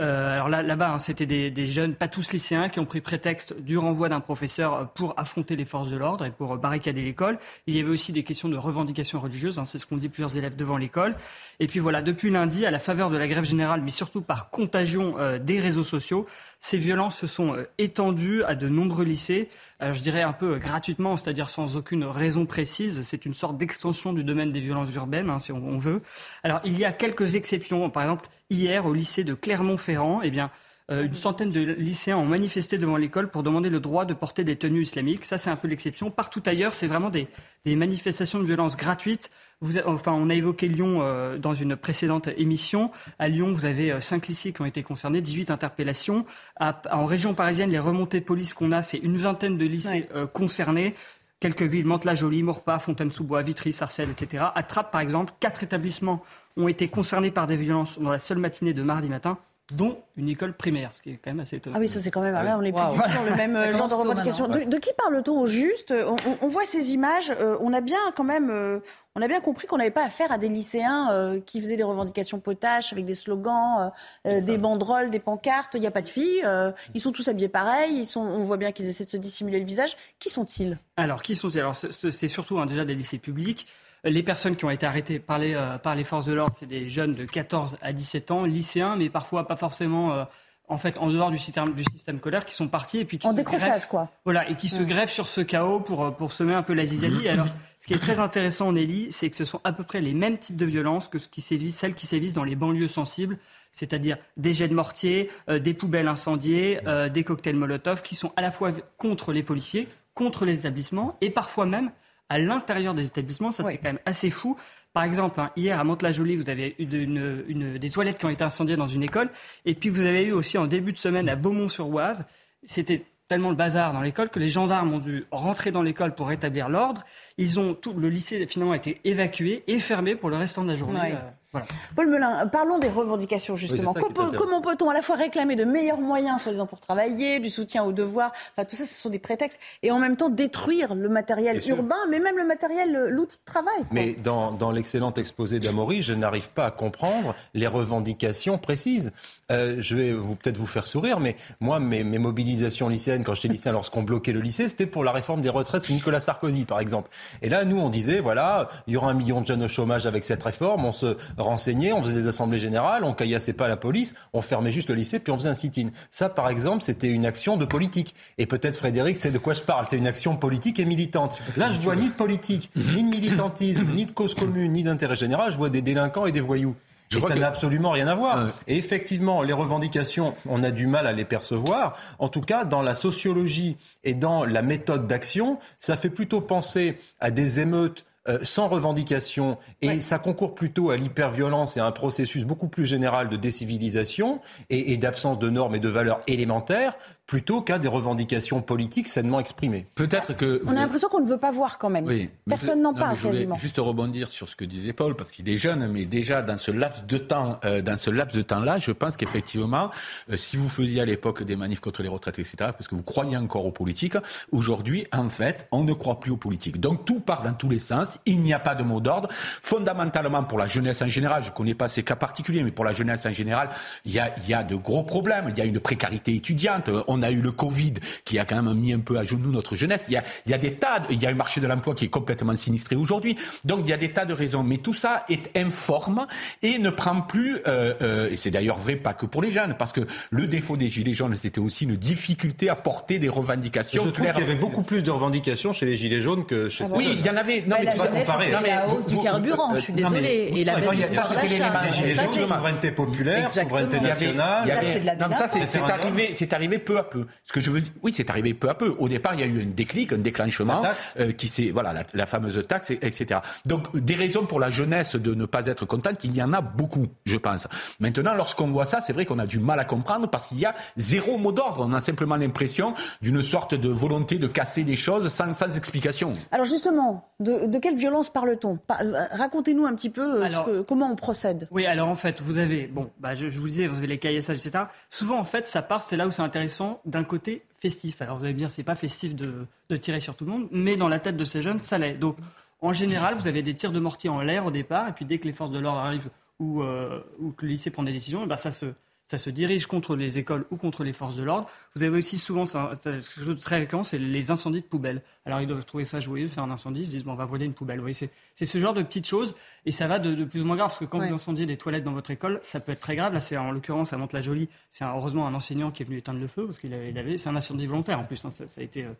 euh, alors là, là-bas, hein, c'était des, jeunes, pas tous lycéens, qui ont pris prétexte du renvoi d'un professeur euh, pour affronter les forces de l'ordre et pour barricader l'école. Il y avait aussi des questions de revendications religieuses, hein, c'est ce qu'ont dit plusieurs élèves devant l'école. Et puis voilà, depuis lundi, à la faveur de la grève générale, mais surtout par contagion des réseaux sociaux, ces violences se sont euh, étendues à de nombreux lycées, euh, je dirais un peu euh, gratuitement, c'est-à-dire sans aucune raison précise. C'est une sorte d'extension du domaine des violences urbaines, hein, si on, veut. Alors, il y a quelques exceptions. Par exemple, hier, au lycée de Clermont-Ferrand, eh bien, euh, une centaine de lycéens ont manifesté devant l'école pour demander le droit de porter des tenues islamiques. Ça, c'est un peu l'exception. Partout ailleurs, c'est vraiment des, des manifestations de violence gratuites. Vous, enfin, on a évoqué Lyon euh, dans une précédente émission. À Lyon, vous avez euh, cinq lycées qui ont été concernés, 18 interpellations. À- en région parisienne, les remontées de police qu'on a, c'est une vingtaine de lycées euh, concernés. Quelques villes, Mantes-la-Jolie, Maurepas, Fontaine-sous-Bois, Vitry, Sarcelles, etc. À Trappes, par exemple, quatre établissements ont été concernés par des violences dans la seule matinée de mardi matin. Dont une école primaire, ce qui est quand même assez étonnant. Ah oui, ça c'est quand même. Ah Là, on est plus du tout dans le même euh, genre de revendication. De, qui parle-t-on au juste on, on- on voit ces images. euh, on a bien quand même. euh, on a bien compris qu'on n'avait pas affaire à des lycéens euh, qui faisaient des revendications potaches avec des slogans, euh, euh, des banderoles, des pancartes. Il n'y a pas de filles. euh, ils sont tous habillés pareil. Ils sont, on voit bien qu'ils essaient de se dissimuler le visage. Qui sont-ils? Alors, qui sont-ils? Alors, ce- ce- c'est surtout hein, déjà des lycées publics. Les personnes qui ont été arrêtées par les, euh, par les forces de l'ordre, c'est des jeunes de 14 à 17 ans, lycéens, mais parfois pas forcément, euh, en fait, en dehors du système, du système scolaire, qui sont partis et puis qui En se décrochage, greffent- quoi. Voilà, et qui se greffent sur ce chaos pour, euh, pour semer un peu la zizanie. Alors, ce qui est très intéressant, Nelly, c'est que ce sont à peu près les mêmes types de violences que ce qui sévissent, celles qui sévissent dans les banlieues sensibles, c'est-à-dire des jets de mortier, euh, des poubelles incendiées, euh, des cocktails Molotov, qui sont à la fois contre les policiers, contre les établissements, et parfois même à l'intérieur des établissements. Ça, c'est quand même assez fou. Par exemple, hein, hier à Mantes-la-Jolie, vous avez eu de- une- une- des toilettes qui ont été incendiées dans une école. Et puis vous avez eu aussi en début de semaine à Beaumont-sur-Oise. C'était tellement le bazar dans l'école que les gendarmes ont dû rentrer dans l'école pour rétablir l'ordre. Ils ont tout, le lycée finalement a été évacué et fermé pour le restant de la journée. Ouais. Voilà. Paul Melun, parlons des revendications justement. Oui, comment, comment peut-on à la fois réclamer de meilleurs moyens, soi-disant pour travailler, du soutien aux devoirs, enfin tout ça, ce sont des prétextes, et en même temps détruire le matériel Bien sûr. urbain, mais même le matériel, euh, l'outil de travail. quoi. Mais dans, dans l'excellent exposé d'Amaury, je n'arrive pas à comprendre les revendications précises. Euh, je vais vous peut-être vous faire sourire, mais moi, mes, mes mobilisations lycéennes, quand j'étais lycéen, lorsqu'on bloquait le lycée, c'était pour la réforme des retraites sous Nicolas Sarkozy, par exemple. Et là, nous, on disait, voilà, il y aura un million de jeunes au chômage avec cette réforme. On se renseignait, on faisait des assemblées générales, on caillassait pas la police, on fermait juste le lycée, puis on faisait un sit-in. Ça, par exemple, c'était une action de politique. Et peut-être, Frédéric, c'est de quoi je parle. C'est une action politique et militante. Là, je vois ni de politique, ni de militantisme, ni de cause commune, ni d'intérêt général. Je vois des délinquants et des voyous. Je et ça que- n'a absolument rien à voir. Et effectivement, les revendications, on a du mal à les percevoir. En tout cas, dans la sociologie et dans la méthode d'action, ça fait plutôt penser à des émeutes euh, sans revendication et ça concourt plutôt à l'hyperviolence et à un processus beaucoup plus général de décivilisation et, et d'absence de normes et de valeurs élémentaires plutôt qu'à des revendications politiques sainement exprimées. Peut-être que On a l'impression qu'on ne veut pas voir quand même. Oui, mais Personne n'en parle quasiment. Juste rebondir sur ce que disait Paul, parce qu'il est jeune, mais déjà dans ce laps de temps, euh, dans ce laps de temps-là, je pense qu'effectivement, euh, si vous faisiez à l'époque des manifs contre les retraites, etc., parce que vous croyez encore aux politiques, aujourd'hui, en fait, on ne croit plus aux politiques. Donc tout part dans tous les sens. Il n'y a pas de mot d'ordre. Fondamentalement, pour la jeunesse en général, je ne connais pas ces cas particuliers, mais pour la jeunesse en général, il y a, il y a de gros problèmes. Il y a une précarité étudiante. On a eu le Covid qui a quand même mis un peu à genoux notre jeunesse. Il y a, il y a des tas, de- il y a un marché de l'emploi qui est complètement sinistré aujourd'hui. Donc il y a des tas de raisons. Mais tout ça est informe et ne prend plus, euh, euh, et c'est d'ailleurs vrai pas que pour les jeunes, parce que le défaut des Gilets jaunes, c'était aussi une difficulté à porter des revendications Je trouve qu'il y avait beaucoup plus de revendications chez les Gilets jaunes que chez Oui, il y en avait. Non, Ouais, la tu vas jeunesse, Non, mais la vous- hausse du carburant, euh, je suis mais- désolée, et la baisse du ça, pouvoir c'était d'achat. Les Gilets jaunes, c'est- souveraineté populaire, Exactement. souveraineté Il y avait- nationale. il y avait- Là, c'est de la non, mais ça, c'est arrivé, c'est arrivé peu à peu. Ce que je veux dire, oui, c'est arrivé peu à peu. Au départ, il y a eu un déclic, un déclenchement, euh, qui s'est, voilà, la, la fameuse taxe, et- etc. Donc, des raisons pour la jeunesse de ne pas être contente, il y en a beaucoup, je pense. Maintenant, lorsqu'on voit ça, c'est vrai qu'on a du mal à comprendre parce qu'il y a zéro mot d'ordre. On a simplement l'impression d'une sorte de volonté de casser des choses sans, sans explication. Alors justement, de, de quelle violence parle-t-on? Pa- euh, Racontez-nous un petit peu euh, ce Alors- que- comment on procède. Oui, alors en fait, vous avez, bon, bah, je, je vous disais, vous avez les caillassages, etc. Souvent, en fait, ça part, c'est là où c'est intéressant, d'un côté festif. Alors vous allez me dire, c'est pas festif de, tirer sur tout le monde, mais dans la tête de ces jeunes, ça l'est. Donc, en général, vous avez des tirs de mortier en l'air au départ, et puis dès que les forces de l'ordre arrivent ou, euh, que le lycée prend des décisions, eh ben, ça se ça se dirige contre les écoles ou contre les forces de l'ordre. Vous avez aussi souvent, ça- quelque chose de très récurrent, c'est les incendies de poubelles. Alors ils doivent trouver ça joyeux, faire un incendie, ils se disent, bon, on va brûler une poubelle. Vous voyez, c'est, c'est ce genre de petites choses, et ça va de, de plus ou moins grave, parce que quand Ouais. vous incendiez des toilettes dans votre école, ça peut être très grave. Là, c'est en l'occurrence à Mantes-la-Jolie, c'est heureusement un enseignant qui est venu éteindre le feu, parce qu'il avait, il avait- c'est un incendie volontaire en plus, hein, ça, ça a été euh,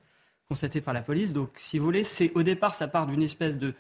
constaté par la police. Donc, si vous voulez, c'est au départ, ça part d'une espèce de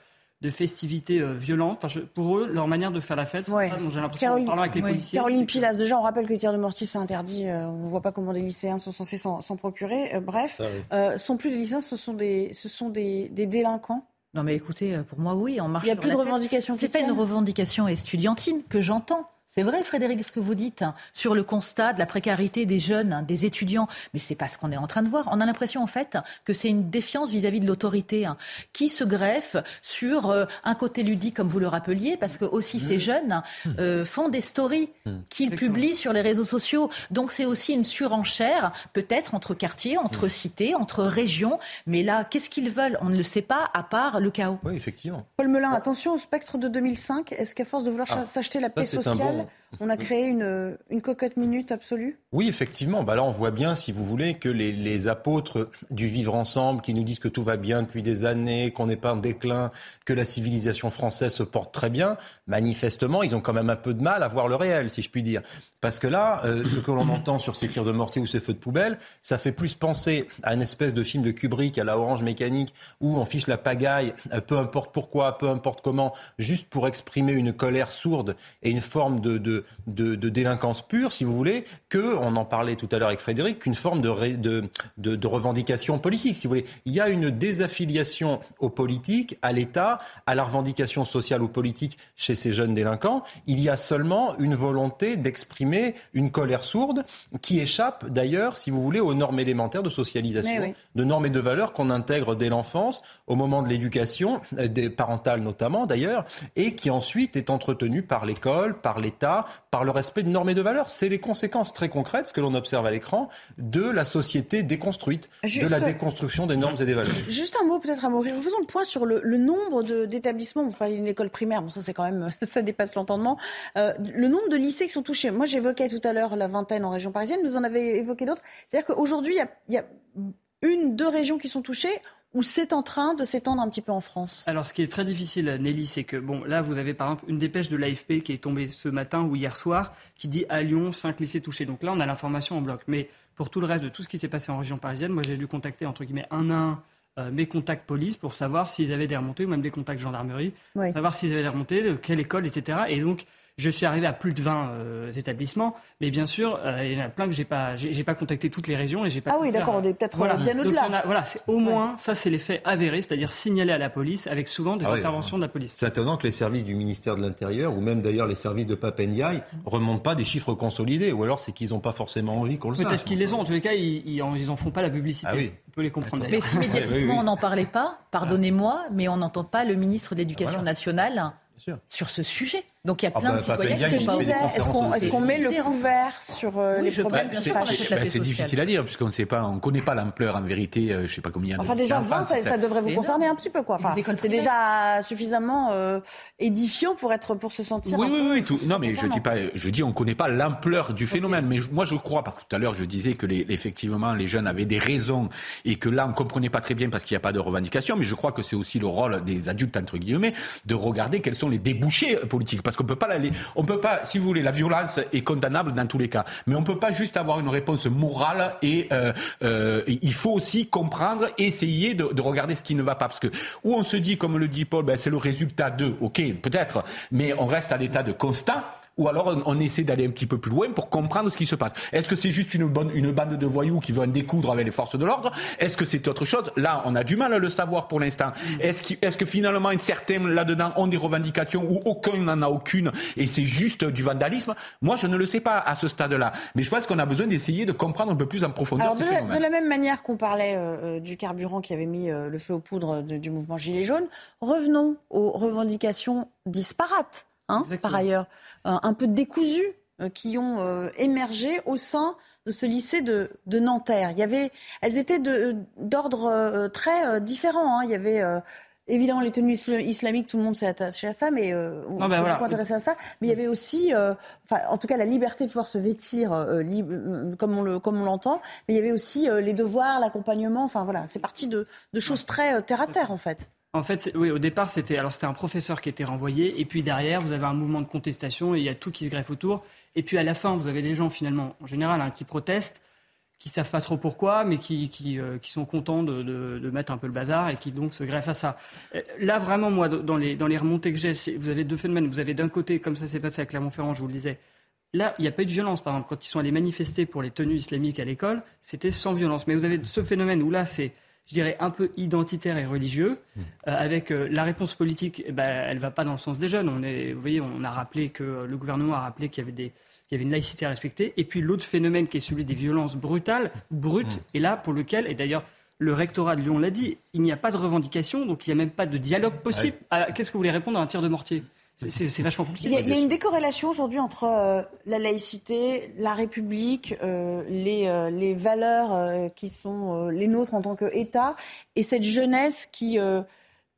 de festivité euh, violente. Enfin, je- pour eux, leur manière de faire la fête, c'est ça dont j'ai l'impression, en parlant avec les oui. policiers, Caroline Pilas, déjà on rappelle que le tir de mortier c'est interdit, euh, on ne voit pas comment des lycéens sont censés s'en procurer. Euh, bref, euh, sont plus des lycéens, ce sont des, ce sont des, des délinquants. Non mais écoutez, euh, pour moi oui, on marche Il y a sur plus de tête. revendications C'est pas une revendication estudiantine que j'entends. C'est vrai, Frédéric, ce que vous dites hein, sur le constat de la précarité des jeunes, hein, des étudiants. Mais c'est pas ce qu'on est en train de voir. On a l'impression, en fait, que c'est une défiance vis-à-vis de l'autorité hein, qui se greffe sur euh, un côté ludique, comme vous le rappeliez, parce que aussi ces mmh. jeunes mmh. euh, font des stories mmh. qu'ils publient sur les réseaux sociaux. Donc c'est aussi une surenchère, peut-être entre quartiers, entre cités, entre régions. Mais là, qu'est-ce qu'ils veulent? On ne le sait pas, à part le chaos. Oui, effectivement. Paul Melun, attention au spectre de 2005. Est-ce qu'à force de vouloir ah, s'acheter la paix sociale, minute. On a créé une, une cocotte minute absolue Oui, effectivement. Bah là, on voit bien, si vous voulez, que les, apôtres du vivre ensemble, qui nous disent que tout va bien depuis des années, qu'on n'est pas en déclin, que la civilisation française se porte très bien, manifestement, ils ont quand même un peu de mal à voir le réel, si je puis dire. Parce que là, euh, ce que l'on entend sur ces tirs de mortier ou ces feux de poubelle, ça fait plus penser à une espèce de film de Kubrick à la Orange Mécanique, où on fiche la pagaille, euh, peu importe pourquoi, peu importe comment, juste pour exprimer une colère sourde et une forme de de, délinquance pure, si vous voulez, que, on en parlait tout à l'heure avec Frédéric, qu'une forme de, de, revendication politique, si vous voulez. Il y a une désaffiliation aux politiques, à l'État, à la revendication sociale ou politique chez ces jeunes délinquants. Il y a seulement une volonté d'exprimer une colère sourde qui échappe d'ailleurs, si vous voulez, aux normes élémentaires de socialisation, de normes et de valeurs qu'on intègre dès l'enfance, au moment de l'éducation, euh, des parentales notamment d'ailleurs, et qui ensuite est entretenue par l'école, par l'État, par le respect de normes et de valeurs. C'est les conséquences très concrètes, ce que l'on observe à l'écran, de la société déconstruite, de la déconstruction des normes et des valeurs. Juste un mot peut-être à mourir. Faisons le point sur le, nombre d'établissements. Vous parlez d'une école primaire, bon ça c'est quand même, ça dépasse l'entendement. Euh, le nombre de lycées qui sont touchés. Moi j'évoquais tout à l'heure la vingtaine en région parisienne, vous en avez évoqué d'autres. C'est-à-dire qu'aujourd'hui il y a une, deux régions qui sont touchées ou c'est en train de s'étendre un petit peu en France Alors, ce qui est très difficile, Nelly, c'est que, bon, là, vous avez par exemple une dépêche de l'AFP qui est tombée ce matin ou hier soir, qui dit à Lyon, 5 lycées touchés. Donc là, on a l'information en bloc. Mais pour tout le reste de tout ce qui s'est passé en région parisienne, moi, j'ai dû contacter, entre guillemets, un à un euh, mes contacts police pour savoir s'ils avaient des remontées, ou même des contacts gendarmerie, savoir s'ils avaient des remontées, de quelle école, etc. Et donc, je suis arrivé à plus de 20 euh, établissements, mais bien sûr, euh, il y en a plein que j'ai pas, j'ai, pas contacté toutes les régions et j'ai pas. Ah oui, d'accord, on est peut-être voilà. bien au-delà. voilà, c'est au moins ça, c'est l'effet avéré, c'est-à-dire signalé à la police, avec souvent des ah interventions de la police. C'est étonnant que les services du ministère de l'Intérieur ou même d'ailleurs les services de Papendiaï remontent pas des chiffres consolidés, ou alors c'est qu'ils n'ont pas forcément envie qu'on le sache. Peut-être qu'ils les ont. En tous les cas, ils, ils, en, font pas la publicité. Ah oui. On peut les comprendre. Mais si médiatiquement on n'en parlait pas, pardonnez-moi, mais on n'entend pas le ministre de l'Éducation nationale sur ce sujet. Donc il y a ah plein de bah, citoyens Est-ce qu'on met le couvert sur euh, les problèmes de bah, C'est difficile à dire puisqu'on ne sait pas, on connaît pas l'ampleur en vérité. Euh, je sais pas combien. Enfin déjà 20, ça, devrait vous concerner un petit peu quoi. Enfin, c'est déjà suffisamment euh, édifiant pour être pour se sentir. Oui oui oui. Tout, non mais je dis pas, je dis on connaît pas l'ampleur du phénomène. Mais moi je crois parce que tout à l'heure je disais que les, effectivement les jeunes avaient des raisons et que là on comprenait pas très bien parce qu'il n'y a pas de revendication. Mais je crois que c'est aussi le rôle des adultes entre guillemets de regarder quels sont les débouchés politiques parce qu'on peut pas on peut pas, si vous voulez, la violence est condamnable dans tous les cas, mais on peut pas juste avoir une réponse morale et euh, euh, il faut aussi comprendre, essayer de, de, regarder ce qui ne va pas, parce que où on se dit, comme le dit Paul, ben, c'est le résultat de, ok, peut-être, mais on reste à l'état de constat ou alors on, essaie d'aller un petit peu plus loin pour comprendre ce qui se passe. Est-ce que c'est juste une, bonne, une bande de voyous qui veut en découdre avec les forces de l'ordre? Est-ce que c'est autre chose? Là, on a du mal à le savoir pour l'instant. Est-ce est que finalement certains là-dedans ont des revendications ou aucun n'en a aucune et c'est juste du vandalisme? Moi, je ne le sais pas à ce stade-là. Mais je pense qu'on a besoin d'essayer de comprendre un peu plus en profondeur ces de, phénomènes. De la même manière qu'on parlait euh, euh, du carburant qui avait mis euh, le feu aux poudres du mouvement Gilets jaunes, revenons aux revendications disparates, hein, par ailleurs. Euh, un peu décousues euh, qui ont euh, émergé au sein de ce lycée de, Nanterre. Il y avait, elles étaient d'ordre très différent. Hein. Il y avait évidemment les tenues islamiques, tout le monde s'est attaché à ça, mais on ben pas intéressé à ça. Mais il y avait aussi, en tout cas, la liberté de pouvoir se vêtir comme on le, comme on l'entend. Mais il y avait aussi les devoirs, l'accompagnement. Enfin voilà, c'est parti de, de choses très terre à terre en fait. En fait, oui, au départ, c'était alors c'était un professeur qui était renvoyé, et puis derrière, vous avez un mouvement de contestation, et il y a tout qui se greffe autour. Et puis à la fin, vous avez des gens finalement, en général, hein, qui protestent, qui savent pas trop pourquoi, mais qui, qui, euh, qui sont contents de, de, de, mettre un peu le bazar et qui donc se greffent à ça. Euh, là, vraiment, moi, dans les, dans les remontées que j'ai, vous avez deux phénomènes. Vous avez d'un côté, comme ça s'est passé à Clermont-Ferrand, je vous le disais, Là, il n'y a pas eu de violence. Par exemple, quand ils sont allés manifester pour les tenues islamiques à l'école, c'était sans violence. Mais vous avez ce phénomène où là, c'est je dirais, un peu identitaire et religieux. Mmh. Euh, avec euh, la réponse politique, eh ben, elle ne va pas dans le sens des jeunes. On est, vous voyez, on a rappelé que le gouvernement a rappelé qu'il y avait des il y avait une laïcité à respecter. Et puis l'autre phénomène qui est celui des violences brutales, brutes, mmh. et là pour lequel, et d'ailleurs le rectorat de Lyon l'a dit, il n'y a pas de revendication, donc il n'y a même pas de dialogue possible. Ah, qu'est-ce que vous voulez répondre à un tir de mortier? C'est vachement compliqué. Il y, a, une décorrélation aujourd'hui entre euh, la laïcité, la République, euh, les, euh, les, valeurs qui sont les nôtres en tant qu'État, et cette jeunesse qui,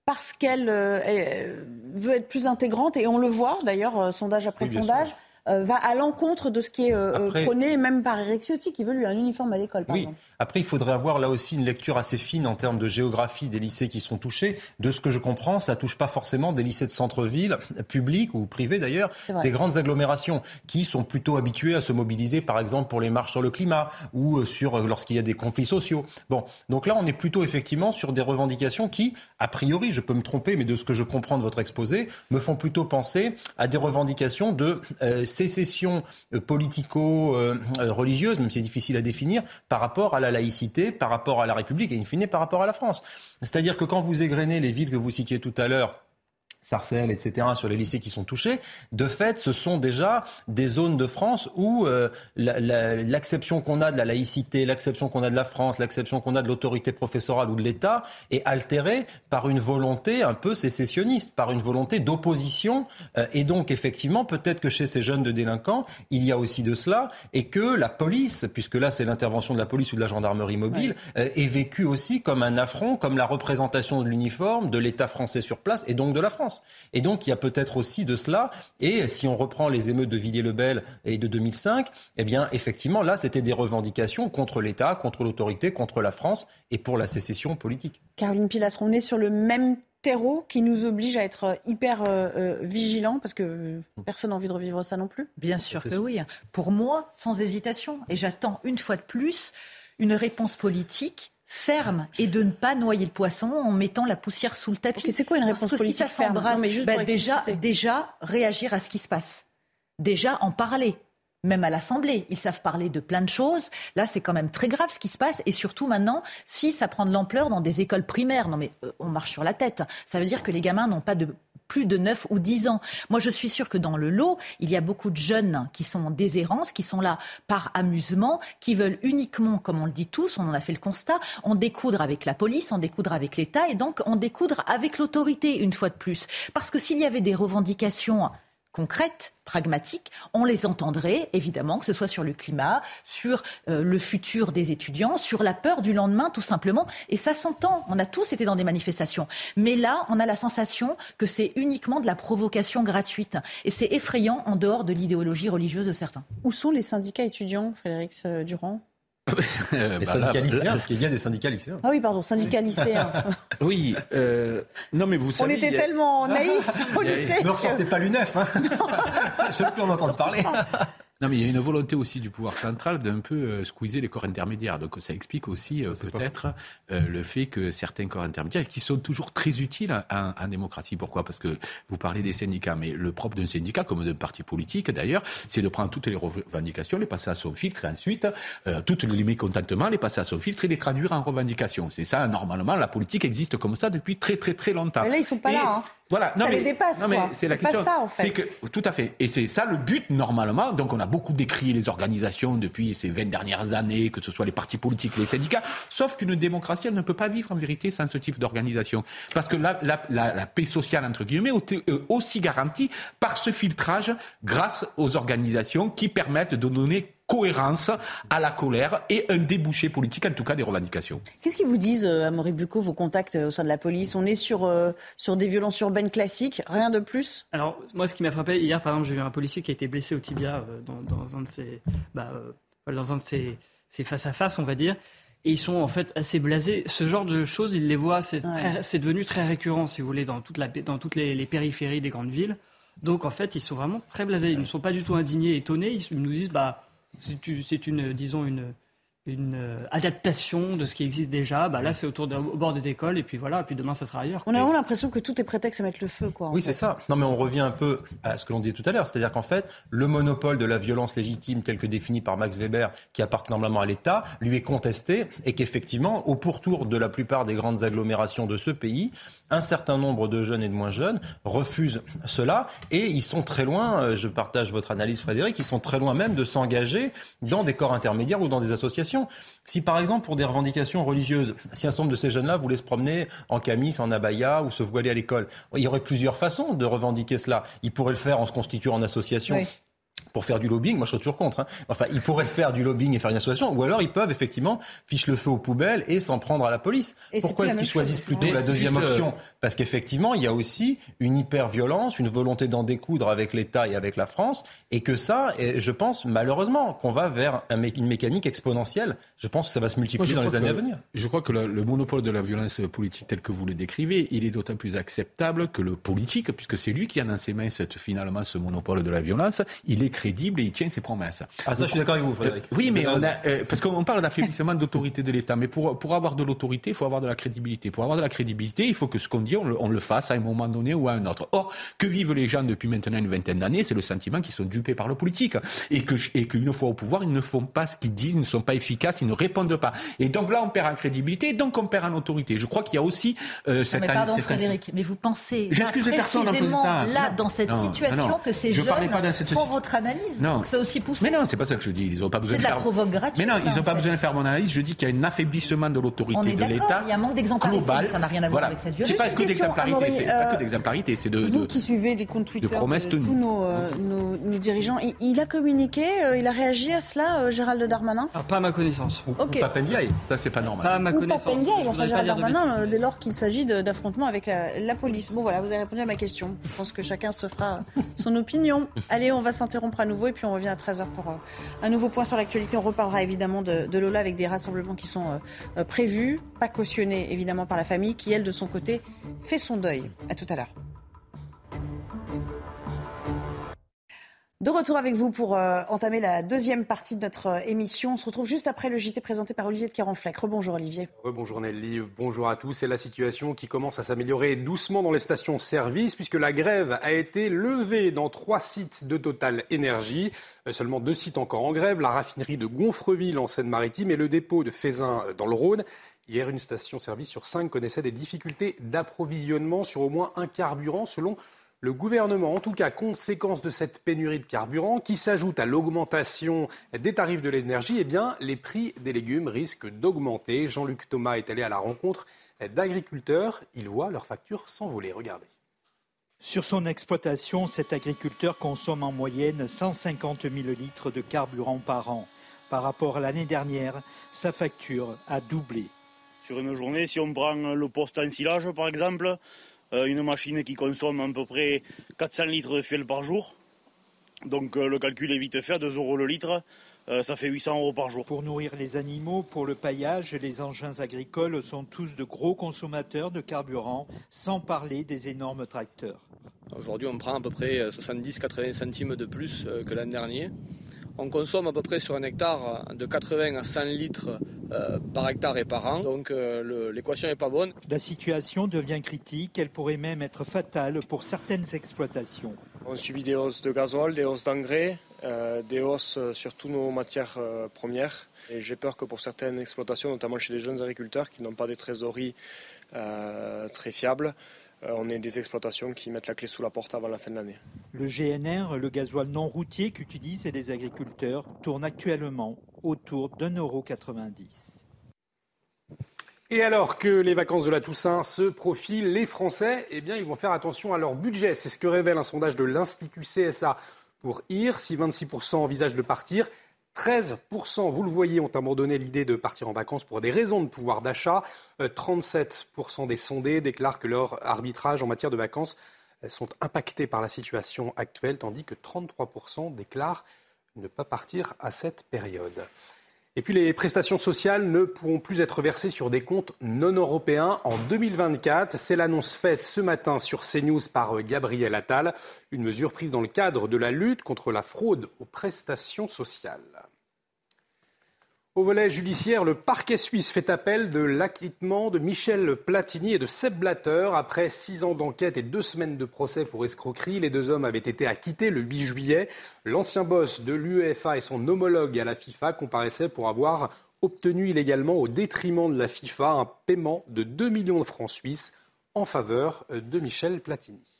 parce qu'elle veut être plus intégrante, et on le voit d'ailleurs, sondage après sondage, va à l'encontre de ce qui est prôné, même par Eric Ciotti, qui veut lui un uniforme à l'école, par exemple. Après, il faudrait avoir là aussi une lecture assez fine en termes de géographie des lycées qui sont touchés. De ce que je comprends, ça touche pas forcément des lycées de centre-ville, publics ou privés d'ailleurs, des grandes agglomérations qui sont plutôt habitués à se mobiliser, par exemple, pour les marches sur le climat ou euh, sur euh, lorsqu'il y a des conflits sociaux. Bon, donc là, on est plutôt effectivement sur des revendications qui, a priori, je peux me tromper, mais de ce que je comprends de votre exposé, me font plutôt penser à des revendications de euh, sécession politico-religieuse, même si c'est difficile à définir, par rapport à la laïcité par rapport à la République et in fine par rapport à la France. C'est-à-dire que quand vous égrenez les villes que vous citiez tout à l'heure, Sarcelles, etc., sur les lycées qui sont touchés, de fait, ce sont déjà des zones de France où euh, l'acception qu'on a de la laïcité, l'acception qu'on a de la France, l'acception qu'on a de l'autorité professorale ou de l'État est altérée par une volonté un peu sécessionniste, par une volonté d'opposition. Euh, et donc, effectivement, peut-être que chez ces jeunes de délinquants, il y a aussi de cela, et que la police, puisque là c'est l'intervention de la police ou de la gendarmerie mobile, euh, est vécue aussi comme un affront, comme la représentation de l'uniforme, de l'État français sur place, et donc de la France. Et donc, il y a peut-être aussi de cela. Et si on reprend les émeutes de Villiers-le-Bel et de 2005, eh bien, effectivement, là, c'était des revendications contre l'État, contre l'autorité, contre la France et pour la sécession politique. Caroline Pilastron, on est sur le même terreau qui nous oblige à être hyper euh, euh, vigilants parce que personne n'a envie de revivre ça non plus Bien sûr que oui. Pour moi, sans hésitation. Et j'attends une fois de plus une réponse politique ferme et de ne pas noyer le poisson en mettant la poussière sous le tapis. c'est quoi une réponse politique si ça bah, déjà, déjà réagir à ce qui se passe. Déjà en parler même à l'Assemblée. Ils savent parler de plein de choses. Là, c'est quand même très grave ce qui se passe. Et surtout maintenant, si ça prend de l'ampleur dans des écoles primaires, non mais euh, on marche sur la tête. Ça veut dire que les gamins n'ont pas de plus de 9 ou 10 ans. Moi, je suis sûre que dans le lot, il y a beaucoup de jeunes qui sont en déshérence, qui sont là par amusement, qui veulent uniquement, comme on le dit tous, on en a fait le constat, en découdre avec la police, en découdre avec l'État et donc en découdre avec l'autorité, une fois de plus. Parce que s'il y avait des revendications concrètes, pragmatiques, on les entendrait, évidemment, que ce soit sur le climat, sur euh, le futur des étudiants, sur la peur du lendemain, tout simplement. Et ça s'entend. On a tous été dans des manifestations. Mais là, on a la sensation que c'est uniquement de la provocation gratuite. Et c'est effrayant en dehors de l'idéologie religieuse de certains. Où sont les syndicats étudiants, Frédéric euh, Durand? Les bah syndicats lycéens, parce qu'il y a des syndicats lycéens. Ah oui, pardon, syndicats lycéens. oui, euh, non mais vous savez... On était tellement naïfs au lycée. Ne ressortez pas l'UNEF, hein. Je veux plus en entendre parler. Non, mais il y a une volonté aussi du pouvoir central d'un peu euh, squeezer les corps intermédiaires. Donc ça explique aussi euh, peut-être euh, le fait que certains corps intermédiaires, qui sont toujours très utiles en, démocratie. Pourquoi? Parce que vous parlez des syndicats, mais le propre d'un syndicat, comme d'un parti politique d'ailleurs, c'est de prendre toutes les revendications, les passer à son filtre, et ensuite toutes les mécontentements, les passer à son filtre et les traduire en revendications. C'est ça, normalement, la politique existe comme ça depuis très très très longtemps. Mais là, ils sont pas là. Hein. Voilà. Non, ça mais, les dépasse. Non, mais c'est la question. ça, en fait. Que, tout à fait. Et c'est ça le but, normalement. Donc, on a beaucoup décrié les organisations depuis ces 20 dernières années, que ce soit les partis politiques, les syndicats. Sauf qu'une démocratie, elle ne peut pas vivre en vérité sans ce type d'organisation. Parce que la, la, la, paix sociale, entre guillemets, est aussi garantie par ce filtrage grâce aux organisations qui permettent de donner cohérence à la colère et un débouché politique, en tout cas des revendications. Qu'est-ce qu'ils vous disent, euh, Amaury Bucco, vos contacts euh, au sein de la police? On est sur, euh, sur des violences urbaines classiques, rien de plus? Alors, moi, ce qui m'a frappé, hier, par exemple, j'ai vu un policier qui a été blessé au tibia dans, dans un de ses... Bah, dans un de ses, face-à-face, on va dire. Et ils sont en fait assez blasés. Ce genre de choses, ils les voient, c'est devenu très récurrent, si vous voulez, dans, toute la, dans toutes les, les, périphéries des grandes villes. Donc en fait, ils sont vraiment très blasés. Ils ne sont pas du tout indignés, étonnés. Ils nous disent, bah, c'est une, disons, une, une euh, adaptation de ce qui existe déjà. Bah, là, c'est autour de, au bord des écoles, et puis voilà, et puis demain, ça sera ailleurs. On a vraiment l'impression que tout est prétexte à mettre le feu, quoi. Oui, c'est ça. Non, mais on revient un peu à ce que l'on disait tout à l'heure, c'est-à-dire qu'en fait, le monopole de la violence légitime, tel que défini par Max Weber, qui appartient normalement à l'État, lui est contesté, et qu'effectivement, au pourtour de la plupart des grandes agglomérations de ce pays, un certain nombre de jeunes et de moins jeunes refusent cela, et ils sont très loin. euh, Je partage votre analyse, Frédéric. Ils sont très loin même de s'engager dans des corps intermédiaires ou dans des associations. Si par exemple pour des revendications religieuses, si un certain nombre de ces jeunes-là voulaient se promener en camis, en abaya ou se voiler à l'école, il y aurait plusieurs façons de revendiquer cela. Ils pourraient le faire en se constituant en association. Pour faire du lobbying, moi je serais toujours contre. hein. Enfin, ils pourraient faire du lobbying et faire une association, ou alors ils peuvent effectivement ficher le feu aux poubelles et s'en prendre à la police. Et Pourquoi est-ce qu'ils choisissent plutôt la deuxième juste, euh, option? Parce qu'effectivement, il y a aussi une hyper-violence, une volonté d'en découdre avec l'État et avec la France, et que ça, je pense malheureusement qu'on va vers un mé- une mécanique exponentielle. Je pense que ça va se multiplier dans les années que- à venir. Je crois que le, le monopole de la violence politique tel que vous le décrivez, il est d'autant plus acceptable que le politique, puisque c'est lui qui a dans ses mains cette, finalement ce monopole de la violence, il est crédible et il tient ses promesses. Ah, ça, je suis d'accord avec vous, Frédéric. Euh, oui, mais on a, euh, parce qu'on parle d'affaiblissement d'autorité de l'État, mais pour, pour avoir de l'autorité, il faut avoir de la crédibilité. Pour avoir de la crédibilité, il faut que ce qu'on dit, on le, on le fasse à un moment donné ou à un autre. Or, que vivent les gens depuis maintenant une vingtaine d'années, c'est le sentiment qu'ils sont dupés par le politique. Et que, et qu'une fois au pouvoir, ils ne font pas ce qu'ils disent, ils ne sont pas efficaces, ils ne répondent pas. Et donc là, on perd en crédibilité, donc on perd en autorité. Je crois qu'il y a aussi euh, Non, cette mais pardon, cette- Frédéric, mais vous pensez là, personne en précisément ça. là, Non, dans cette non, situation, non. que ces Je jeunes pas dans cette font situ- votre analyse Non. Donc c'est aussi poussé. Mais non, c'est pas ça que je dis. Ils n'ont pas besoin C'est de de la faire. provoque gratuite, Mais non, ils n'ont pas fait. besoin de faire mon analyse. Je dis qu'il y a un affaiblissement de On l'autorité est de d'accord, l'État. il y a un manque d'exemplarité, global. ça n'a rien à voir Voilà. avec cette C'est violence. pas Juste que d'exemplarité, c'est pas que d'exemplarité, c'est de, Vous qui suivez les comptes Twitter promesses de tenues. tous nos, euh, nos- nos dirigeants, il, il a communiqué, euh, il a réagi à cela, euh, Gérald Darmanin Ah, pas à ma connaissance. Ok. Papendiaï. Ça, c'est pas normal. Pas à ma Ou connaissance. Papendiaï, enfin pas Gérald Darmanin, dès lors qu'il s'agit d'affrontements avec la, police. Bon voilà, vous avez répondu à ma question. Je pense que chacun se fera son opinion. Allez, on va à nouveau et puis on revient à 13h pour euh, un nouveau point sur l'actualité. On reparlera évidemment de, de Lola avec des rassemblements qui sont euh, euh, prévus, pas cautionnés évidemment par la famille qui, elle, de son côté, fait son deuil. À tout à l'heure. De retour avec vous pour euh, entamer la deuxième partie de notre euh, émission. On se retrouve juste après le JT présenté par Olivier de Carenfleck. Rebonjour Olivier. Bonjour Nelly, bonjour à tous. C'est la situation qui commence à s'améliorer doucement dans les stations-service puisque la grève a été levée dans trois sites de Total Énergie. Euh, Seulement deux sites encore en grève, la raffinerie de Gonfreville en Seine-Maritime et le dépôt de Fézin dans le Rhône. Hier, une station-service sur cinq connaissait des difficultés d'approvisionnement sur au moins un carburant selon le gouvernement, en tout cas, conséquence de cette pénurie de carburant qui s'ajoute à l'augmentation des tarifs de l'énergie, eh bien, les prix des légumes risquent d'augmenter. Jean-Luc Thomas est allé à la rencontre d'agriculteurs. Ils voient leurs factures s'envoler. Regardez. Sur son exploitation, cet agriculteur consomme en moyenne 150 000 litres de carburant par an. Par rapport à l'année dernière, sa facture a doublé. Sur une journée, si on prend le poste en silage, par exemple, une machine qui consomme à peu près 400 litres de fuel par jour, donc euh, le calcul est vite fait, 2 euros le litre, euh, ça fait 800 euros par jour. Pour nourrir les animaux, pour le paillage, les engins agricoles sont tous de gros consommateurs de carburant, sans parler des énormes tracteurs. Aujourd'hui, on prend à peu près 70-80 centimes de plus euh, que l'an dernier. On consomme à peu près sur un hectare de 80 à 100 litres euh, par hectare et par an, donc euh, l'équation n'est pas bonne. La situation devient critique, elle pourrait même être fatale pour certaines exploitations. On subit des hausses de gasoil, des hausses d'engrais, euh, des hausses euh, sur toutes nos matières euh, premières. Et j'ai peur que pour certaines exploitations, notamment chez les jeunes agriculteurs qui n'ont pas des trésoreries euh, très fiables, euh, on ait des exploitations qui mettent la clé sous la porte avant la fin de l'année. Le GNR, le gasoil non routier qu'utilisent les agriculteurs, tourne actuellement autour d'un euro 90. Et alors que les vacances de la Toussaint se profilent, les Français, eh bien, ils vont faire attention à leur budget. C'est ce que révèle un sondage de l'Institut CSA pour IR. Si 26% envisagent de partir, 13%, vous le voyez, ont abandonné l'idée de partir en vacances pour des raisons de pouvoir d'achat. Euh, 37% des sondés déclarent que leur arbitrage en matière de vacances euh, sont impactés par la situation actuelle, tandis que 33% déclarent ne pas partir à cette période. Et puis les prestations sociales ne pourront plus être versées sur des comptes non européens en 2024. C'est l'annonce faite ce matin sur CNews par Gabriel Attal, une mesure prise dans le cadre de la lutte contre la fraude aux prestations sociales. Au volet judiciaire, le parquet suisse fait appel de l'acquittement de Michel Platini et de Seb Blatter. Après six ans d'enquête et deux semaines de procès pour escroquerie, les deux hommes avaient été acquittés le 8 juillet. L'ancien boss de l'UEFA et son homologue à la FIFA comparaissaient pour avoir obtenu illégalement au détriment de la FIFA un paiement de 2 millions de francs suisses en faveur de Michel Platini.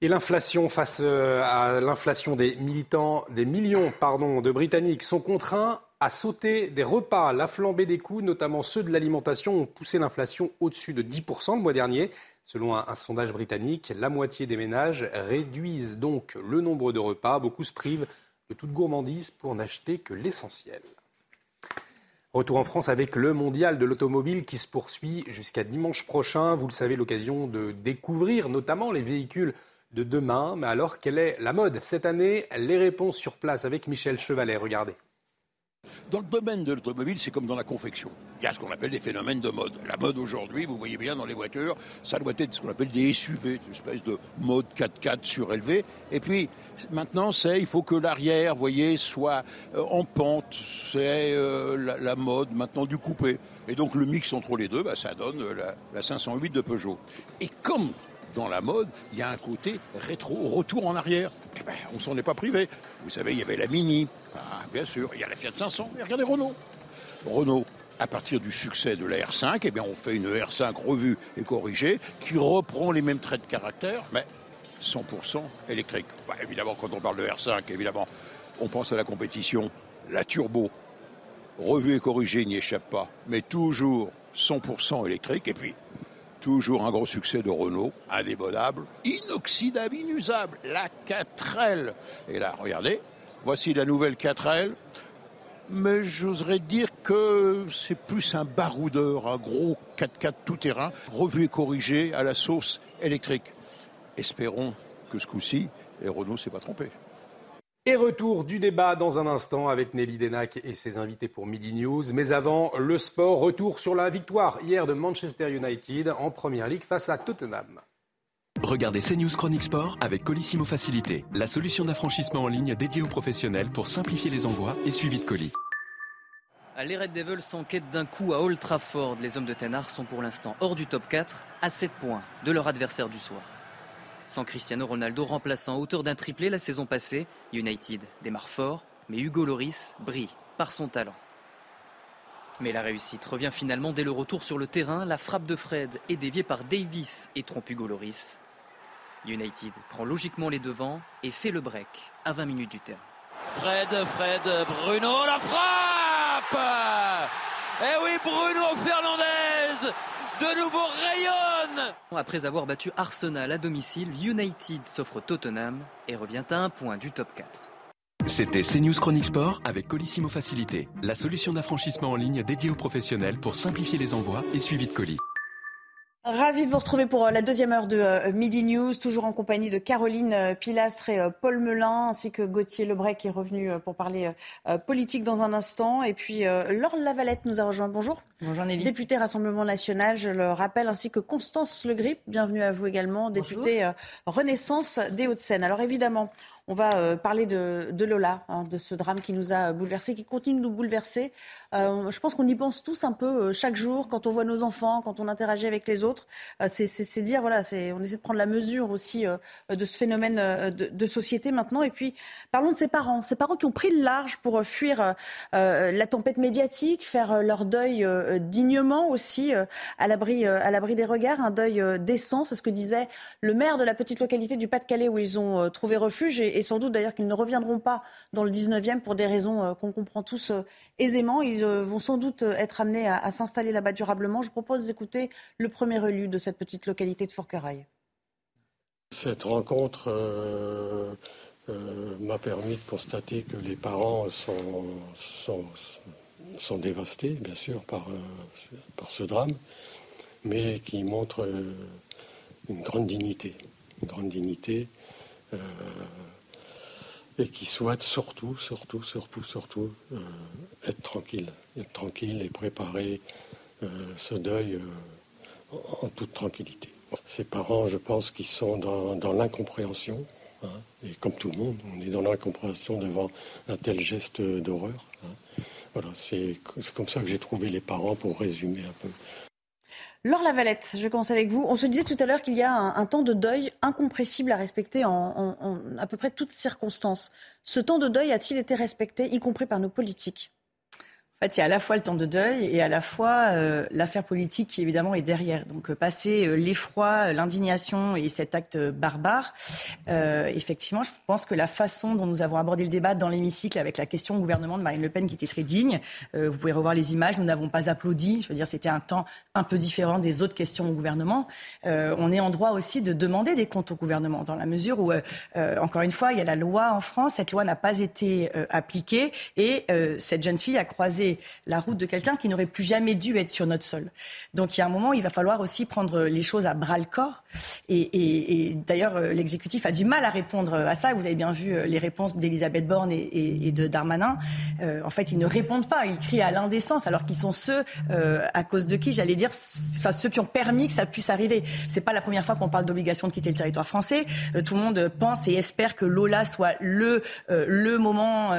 Et l'inflation face euh, à l'inflation des militants, des millions pardon, de Britanniques sont contraints à sauter des repas. La flambée des coûts, notamment ceux de l'alimentation, ont poussé l'inflation au-dessus de 10% le mois dernier. Selon un, un, sondage britannique, la moitié des ménages réduisent donc le nombre de repas. Beaucoup se privent de toute gourmandise pour n'acheter que l'essentiel. Retour en France avec le mondial de l'automobile qui se poursuit jusqu'à dimanche prochain. Vous le savez, l'occasion de découvrir notamment les véhicules de demain. Mais alors, quelle est la mode cette année? Les réponses sur place avec Michel Chevalet. Regardez. Dans le domaine de l'automobile, c'est comme dans la confection. Il y a ce qu'on appelle des phénomènes de mode. La mode aujourd'hui, vous voyez bien dans les voitures, ça doit être ce qu'on appelle des SUV, une espèce de mode 4x4 surélevé. Et puis maintenant, c'est il faut que l'arrière, voyez, soit euh, en pente. C'est euh, la, mode maintenant du coupé. Et donc le mix entre les deux, bah, ça donne la, la 508 de Peugeot. Et comme dans la mode, il y a un côté rétro, retour en arrière. Ben, on s'en est pas privé. Vous savez, il y avait la Mini, ah, bien sûr, il y a la Fiat 500, et regardez Renault. Renault, à partir du succès de la R5, eh bien, on fait une R5 revue et corrigée qui reprend les mêmes traits de caractère, mais 100% électrique. Bah, évidemment, quand on parle de R5, évidemment, on pense à la compétition. La turbo, revue et corrigée, n'y échappe pas, mais toujours 100% électrique. Et puis, toujours un gros succès de Renault, indémodable, inoxydable, inusable, la 4L. Et là, regardez, voici la nouvelle 4L. Mais j'oserais dire que c'est plus un baroudeur, un gros 4x4 tout-terrain, revu et corrigé à la sauce électrique. Espérons que ce coup-ci, les Renault s'est pas trompé. Et retour du débat dans un instant avec Nelly Denac et ses invités pour Midi News. Mais avant, le sport, retour sur la victoire hier de Manchester United en Première Ligue face à Tottenham. Regardez CNews Chronique Sport avec Colissimo Facilité, la solution d'affranchissement en ligne dédiée aux professionnels pour simplifier les envois et suivi de colis. Les Red Devils s'enquêtent d'un coup à Old Trafford. Les hommes de Tenard sont pour l'instant hors du top 4, à 7 points de leur adversaire du soir. Sans Cristiano Ronaldo remplaçant auteur d'un triplé la saison passée, United démarre fort, mais Hugo Loris brille par son talent. Mais la réussite revient finalement dès le retour sur le terrain. La frappe de Fred est déviée par Davis et trompe Hugo Loris. United prend logiquement les devants et fait le break à 20 minutes du terrain. Fred, Fred, Bruno, la frappe Eh oui, Bruno Fernandez de nouveau rayonne Après avoir battu Arsenal à domicile, United s'offre Tottenham et revient à un point du top 4. C'était CNews Chronique Sport avec Colissimo Facilité, la solution d'affranchissement en ligne dédiée aux professionnels pour simplifier les envois et suivi de colis. Ravi de vous retrouver pour la deuxième heure de euh, Midi News, toujours en compagnie de Caroline euh, Pilastre et euh, Paul Melun, ainsi que Gauthier Lebrec qui est revenu pour parler politique dans un instant. Et puis Laure Lavalette nous a rejoint. Bonjour. Bonjour Nelly. Députée Rassemblement National, je le rappelle, ainsi que Constance Le Grip. Bienvenue à vous également, députée Renaissance des Hauts-de-Seine. Alors évidemment, on va euh, parler de, de Lola, hein, de ce drame qui nous a bouleversés, qui continue de nous bouleverser. Euh, je pense qu'on y pense tous un peu euh, chaque jour quand on voit nos enfants, quand on interagit avec les autres. Euh, c'est dire, voilà, on essaie de prendre la mesure aussi de ce phénomène de, société maintenant. Et puis, parlons de ces parents, ces parents qui ont pris le large pour fuir la tempête médiatique, faire leur deuil dignement aussi, à l'abri des regards, un deuil décent. C'est ce que disait le maire de la petite localité du Pas-de-Calais où ils ont trouvé refuge. Et, sans doute d'ailleurs qu'ils ne reviendront pas dans le 19e pour des raisons qu'on comprend tous aisément. Vont sans doute être amenés à, s'installer là-bas durablement. Je propose d'écouter le premier élu de cette petite localité de Fourquerail. Cette rencontre euh, euh, m'a permis de constater que les parents sont, sont, dévastés, bien sûr, par, euh, par, ce drame, mais qui montre une grande dignité. Une grande dignité et qui souhaitent surtout, surtout, surtout, surtout euh, être tranquille, être tranquille et préparer euh, ce deuil euh, en, toute tranquillité. Ces parents, je pense, qui sont dans, dans l'incompréhension, hein, et comme tout le monde, on est dans l'incompréhension devant un tel geste d'horreur. Hein, Voilà, c'est comme ça que j'ai trouvé les parents pour résumer un peu. Laure Lavalette, je commence avec vous. On se disait tout à l'heure qu'il y a un, temps de deuil incompressible à respecter en, à peu près toutes circonstances. Ce temps de deuil a-t-il été respecté, y compris par nos politiques? En fait, il y a à la fois le temps de deuil et à la fois euh, l'affaire politique qui évidemment est derrière. Donc euh, passer euh, l'effroi, l'indignation et cet acte barbare, effectivement, je pense que la façon dont nous avons abordé le débat dans l'hémicycle avec la question au gouvernement de Marine Le Pen qui était très digne, vous pouvez revoir les images, nous n'avons pas applaudi. Je veux dire, c'était un temps un peu différent des autres questions au gouvernement. on est en droit aussi de demander des comptes au gouvernement dans la mesure où, encore une fois, il y a la loi en France. Cette loi n'a pas été appliquée et cette jeune fille a croisé la route de quelqu'un qui n'aurait plus jamais dû être sur notre sol. Donc il y a un moment, il va falloir aussi prendre les choses à bras le corps. Et, d'ailleurs, euh, l'exécutif a du mal à répondre à ça. Vous avez bien vu euh, les réponses d'Elisabeth Borne et, de Darmanin. Euh, en fait, ils ne répondent pas. Ils crient à l'indécence, alors qu'ils sont ceux à cause de qui, j'allais dire, enfin ceux qui ont permis que ça puisse arriver. C'est pas la première fois qu'on parle d'obligation de quitter le territoire français. tout le monde pense et espère que Lola soit le le moment,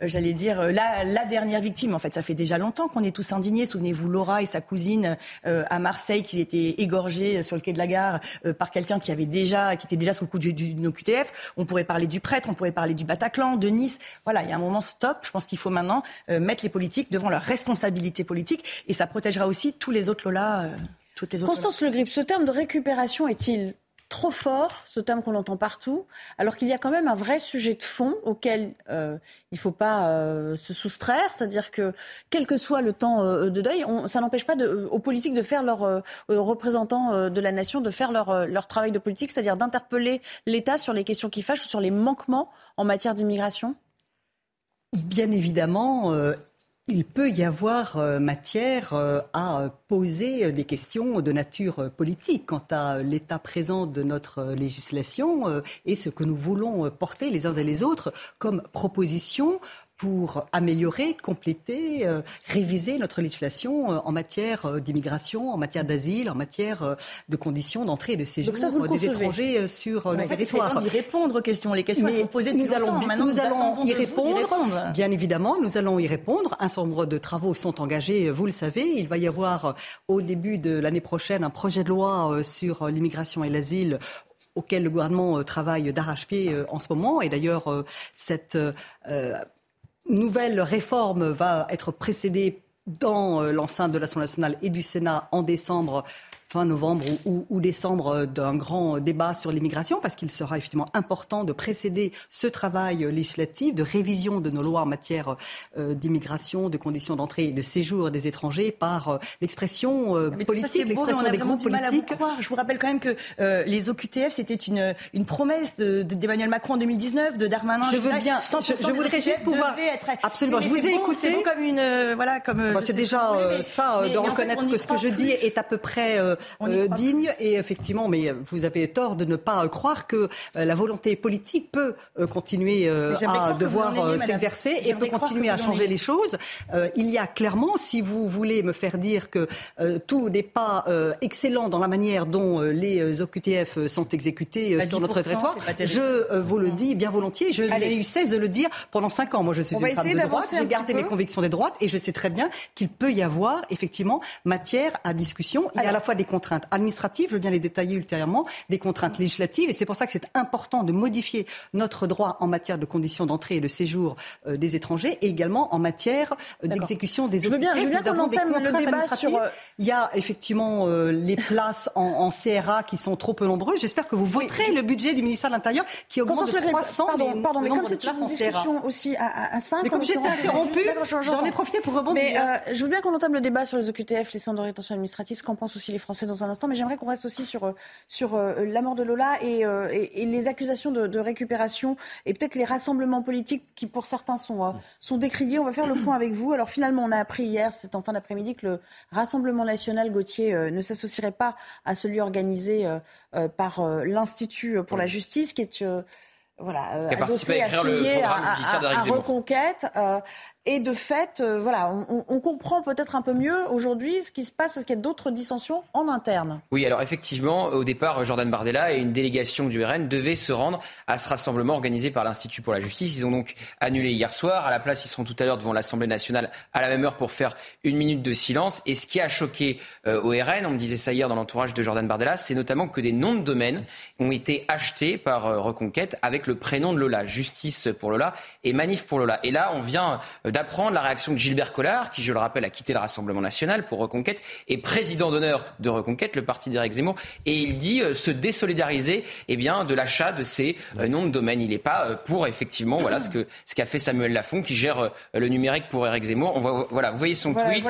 j'allais dire, la, la dernière victime. En fait, ça fait déjà longtemps qu'on est tous indignés. Souvenez-vous, Laura et sa cousine euh, à Marseille qui étaient égorgées sur le quai de la gare euh, par quelqu'un qui avait déjà, qui était déjà sous le coup du, du, OQTF. On pourrait parler du prêtre, on pourrait parler du Bataclan, de Nice. Voilà, il y a un moment stop. Je pense qu'il faut maintenant euh, mettre les politiques devant leurs responsabilités politiques et ça protégera aussi tous les autres Lola. toutes les autres Constance Le Grip, ce terme de récupération est-il trop fort, ce terme qu'on entend partout, alors qu'il y a quand même un vrai sujet de fond auquel euh, il ne faut pas euh, se soustraire, c'est-à-dire que quel que soit le temps euh, de deuil, ça n'empêche pas aux politiques de faire leur, aux représentants de la nation de faire leur, leur travail de politique, c'est-à-dire d'interpeller l'État sur les questions qui fâchent ou sur les manquements en matière d'immigration? Bien évidemment, il peut y avoir euh, matière euh, à poser des questions de nature politique quant à l'état présent de notre législation et ce que nous voulons porter les uns et les autres comme proposition pour améliorer, compléter, euh, réviser notre législation euh, en matière euh, d'immigration, en matière d'asile, en matière de conditions d'entrée et de séjour des étrangers sur le territoire. y répondre aux questions. Les questions sont posées nous allons, nous, allons y répondre, Bien évidemment, nous allons y répondre. Un certain nombre de travaux sont engagés, vous le savez. Il va y avoir au début de l'année prochaine un projet de loi sur l'immigration et l'asile auquel le gouvernement travaille d'arrache-pied en ce moment. Et d'ailleurs, cette nouvelle réforme va être précédée dans euh, l'enceinte de l'Assemblée nationale et du Sénat en décembre fin novembre ou, décembre euh, d'un grand débat sur l'immigration, parce qu'il sera effectivement important de précéder ce travail législatif de révision de nos lois en matière euh, d'immigration, de conditions d'entrée et de séjour des étrangers par euh, l'expression politique, l'expression des groupes politiques. Je vous rappelle quand même que les OQTF, c'était une, une promesse d'Emmanuel Macron en 2019, de Darmanin. Je veux bien, je, voudrais juste pouvoir... Être... Absolument, je vous ai écouté. comme une... voilà, comme... c'est déjà ça, de reconnaître que ce que je dis est à peu près euh, digne. Et effectivement, mais vous avez tort de ne pas croire que euh, la volonté politique peut euh, continuer à devoir s'exercer et peut continuer à changer les choses. il y a clairement, si vous voulez me faire dire que tout n'est pas excellent dans la manière dont les OQTF sont exécutés sur notre territoire, je vous le dis bien volontiers. Je n'ai eu cesse de le dire pendant cinq ans. Moi, je suis une femme de droite. J'ai gardé mes convictions des droites et je sais très bien qu'il peut y avoir effectivement matière à discussion. Il y a à la fois des contraintes administratives, je veux bien les détailler ultérieurement, des contraintes législatives. Et c'est pour ça que c'est important de modifier notre droit en matière de conditions d'entrée et de séjour euh, des étrangers et également en matière euh, d'exécution des bien, je veux bien qu'on entame le débat sur... Euh, Il y a effectivement les places en, CRA qui sont trop peu nombreuses. J'espère que vous voterez le budget du ministère de l'Intérieur qui augmente de 300 pardon, pardon, mais comme c'est une discussion aussi à, à 5... Mais comme j'étais interrompu, j'en ai profité pour rebondir. Mais je veux bien qu'on entame le débat sur les OQTF, les centres de rétention administrative, ce qu'en pensent aussi les Français dans un instant mais j'aimerais qu'on reste aussi sur, euh, sur euh, la mort de Lola euh, et, et, les accusations de, de récupération et peut-être les rassemblements politiques qui, pour certains, sont, sont décriés. On va faire le point avec vous. Alors finalement, on a appris hier, c'est en fin d'après-midi, que le Rassemblement national Gauthier ne s'associerait pas à celui organisé par l'Institut pour la justice, qui est voilà, qui a participé à écrire le programme judiciaire Reconquête. Et de fait, euh, voilà, on, comprend peut-être un peu mieux aujourd'hui ce qui se passe parce qu'il y a d'autres dissensions en interne. Oui, alors effectivement, au départ, Jordan Bardella et une délégation du RN devaient se rendre à ce rassemblement organisé par l'Institut pour la justice. Ils ont donc annulé hier soir. À la place, ils seront tout à l'heure devant l'Assemblée nationale à la même heure pour faire une minute de silence. Et ce qui a choqué euh, au RN, on me disait ça hier dans l'entourage de Jordan Bardella, c'est notamment que des noms de domaines ont été achetés par euh, Reconquête avec le prénom de Lola, Justice pour Lola et Manif pour Lola. Et là, on vient d'apprendre la réaction de Gilbert Collard, qui, je le rappelle, a quitté le Rassemblement national pour Reconquête, et président d'honneur de Reconquête, le parti d'Éric Zemmour, et il dit euh, se désolidariser eh bien, de l'achat de ces euh, noms de domaine. Il n'est pas euh, pour, effectivement, voilà ce qu'a ce qu'a fait Samuel Lafont, qui gère le numérique pour Éric Zemmour. On voit, voilà, vous voyez son tweet,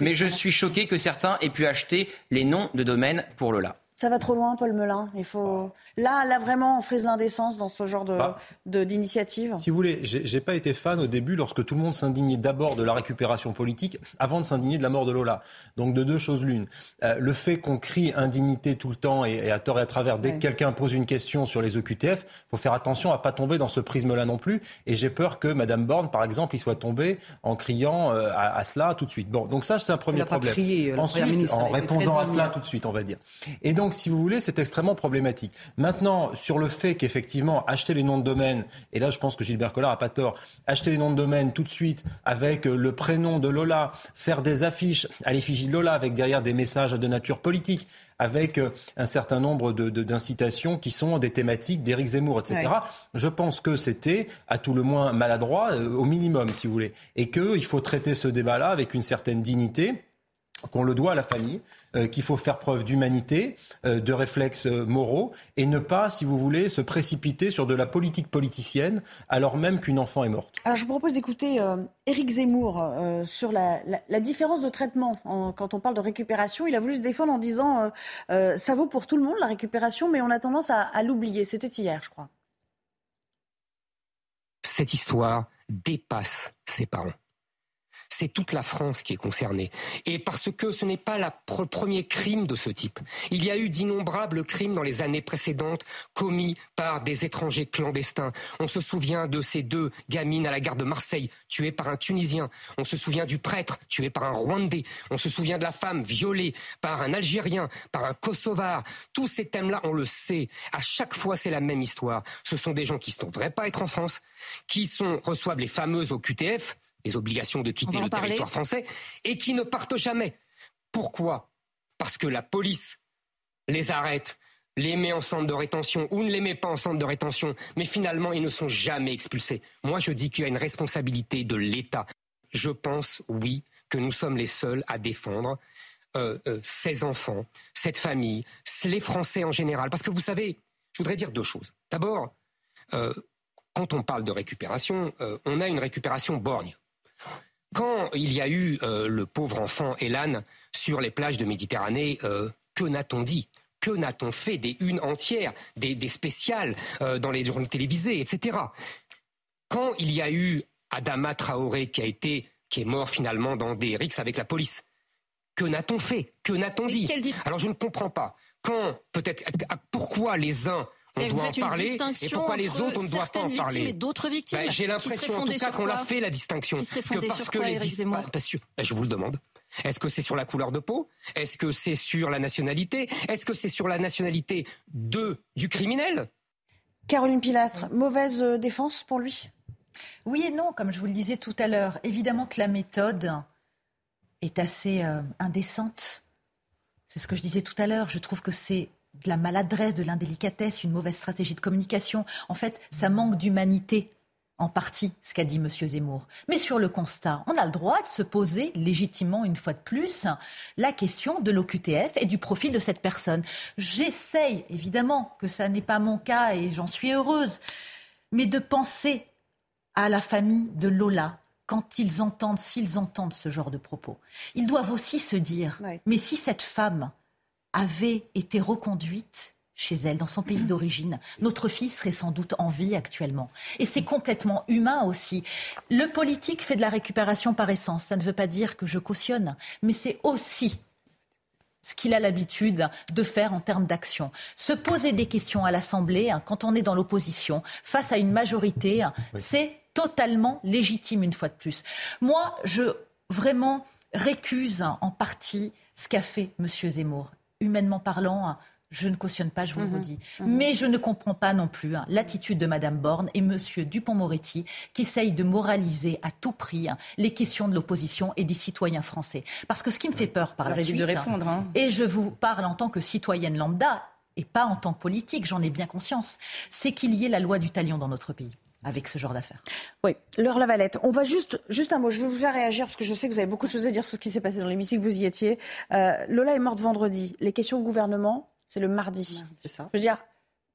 mais je suis choqué que certains aient pu acheter les noms de domaine pour Lola. Ça va trop loin, Paul Melun. Il faut là, là vraiment, on frise l'indécence dans ce genre de, bah, d'initiative. Si vous voulez, j'ai pas été fan au début lorsque tout le monde s'indignait d'abord de la récupération politique avant de s'indigner de la mort de Lola. Donc de deux choses l'une. Euh, le fait qu'on crie indignité tout le temps et, à tort et à travers dès que quelqu'un pose une question sur les OQTF, faut faire attention à pas tomber dans ce prisme-là non plus. Et j'ai peur que Madame Borne, par exemple, y soit tombée en criant euh, à, cela tout de suite. Bon, donc ça c'est un premier problème. Crié, Ensuite, en répondant à cela tout de suite, on va dire. Et donc donc, si vous voulez, c'est extrêmement problématique. Maintenant, sur le fait qu'effectivement, acheter les noms de domaine, et là, je pense que Gilbert Collard n'a pas tort, acheter les noms de domaine tout de suite avec le prénom de Lola, faire des affiches à l'effigie de Lola avec derrière des messages de nature politique, avec euh, un certain nombre d'incitations qui sont des thématiques d'Éric Zemmour, etc. Je pense que c'était à tout le moins maladroit, euh, au minimum, si vous voulez, et qu'il faut traiter ce débat-là avec une certaine dignité qu'on le doit à la famille, euh, qu'il faut faire preuve d'humanité, euh, de réflexes euh, moraux, et ne pas, si vous voulez, se précipiter sur de la politique politicienne alors même qu'une enfant est morte. Alors je vous propose d'écouter Éric Zemmour sur la, différence de traitement quand on parle de récupération. Il a voulu se défendre en disant ça vaut pour tout le monde la récupération, mais on a tendance à l'oublier. C'était hier, je crois. Cette histoire dépasse ses parents c'est toute la France qui est concernée. Et parce que ce n'est pas le premier crime de ce type. Il y a eu d'innombrables crimes dans les années précédentes commis par des étrangers clandestins. On se souvient de ces deux gamines à la gare de Marseille tuées par un Tunisien. On se souvient du prêtre tué par un Rwandais. On se souvient de la femme violée par un Algérien, par un Kosovar. Tous ces thèmes-là, on le sait. À chaque fois, c'est la même histoire. Ce sont des gens qui ne devraient pas être en France, qui reçoivent les fameuses au QTF, les obligations de quitter le territoire français, et qui ne partent jamais. Pourquoi? Parce que la police les arrête, les met en centre de rétention ou ne les met pas en centre de rétention, mais finalement ils ne sont jamais expulsés. Moi je dis qu'il y a une responsabilité de l'État. Je pense, oui, que nous sommes les seuls à défendre euh, euh, ces enfants, cette famille, les Français en général. Parce que vous savez, je voudrais dire deux choses. D'abord, euh, quand on parle de récupération, on a une récupération borgne. Quand il y a eu euh, le pauvre enfant Elan sur les plages de Méditerranée, euh, que n'a-t-on dit? Que n'a-t-on fait des unes entières, des, spéciales euh, dans les journaux télévisés, etc. Quand il y a eu Adama Traoré qui a été, qui est mort finalement dans des rixes avec la police, que n'a-t-on fait? Que n'a-t-on dit? Alors je ne comprends pas. Quand peut-être pourquoi les uns on doit en parler et pourquoi les autres on ne doit pas en parler et d'autres victimes bah, J'ai l'impression en tout cas qu'on l'a fait la distinction que parce que les bah, je vous le demande. Est-ce que c'est sur la couleur de peau? Est-ce que c'est sur la nationalité? Est-ce que c'est sur la nationalité de du criminel? Caroline Pilastre, mauvaise euh, défense pour lui? Oui et non, comme je vous le disais tout à l'heure. Évidemment que la méthode est assez euh, indécente. C'est ce que je disais tout à l'heure. Je trouve que c'est de la maladresse, de l'indélicatesse, une mauvaise stratégie de communication. En fait, ça manque d'humanité en partie ce qu'a dit M. Zemmour. Mais sur le constat, on a le droit de se poser légitimement, une fois de plus, la question de l'OQTF et du profil de cette personne. J'essaye, évidemment, que ça n'est pas mon cas et j'en suis heureuse, mais de penser à la famille de Lola, quand ils entendent, s'ils entendent ce genre de propos. Ils doivent aussi se dire, mais si cette femme avait été reconduite chez elle, dans son pays d'origine, notre fille serait sans doute en vie actuellement. Et c'est complètement humain aussi. Le politique fait de la récupération par essence. Ça ne veut pas dire que je cautionne, mais c'est aussi ce qu'il a l'habitude de faire en termes d'action. Se poser des questions à l'Assemblée, hein, quand on est dans l'opposition, face à une majorité, c'est totalement légitime une fois de plus. Moi, je vraiment récuse en partie ce qu'a fait M. Zemmour. Humainement parlant, je ne cautionne pas, je vous le mhm. redis. Mhm. Mais je ne comprends pas non plus hein, l'attitude de Mme Borne et M. Dupont-Moretti qui essayent de moraliser à tout prix hein, les questions de l'opposition et des citoyens français. Parce que ce qui me fait peur par la suite, de répondre, hein. et je vous parle en tant que citoyenne lambda et pas en tant que politique, j'en ai bien conscience, c'est qu'il y ait la loi du talion dans notre pays avec ce genre d'affaires. Oui, Laure Lavalette. On va juste, juste un mot. Je vais vous faire réagir parce que je sais que vous avez beaucoup de choses à dire sur ce qui s'est passé dans l'hémicycle. Vous y étiez. Euh, Lola est morte vendredi. Les questions au gouvernement, c'est le mardi. C'est ça. Je veux dire,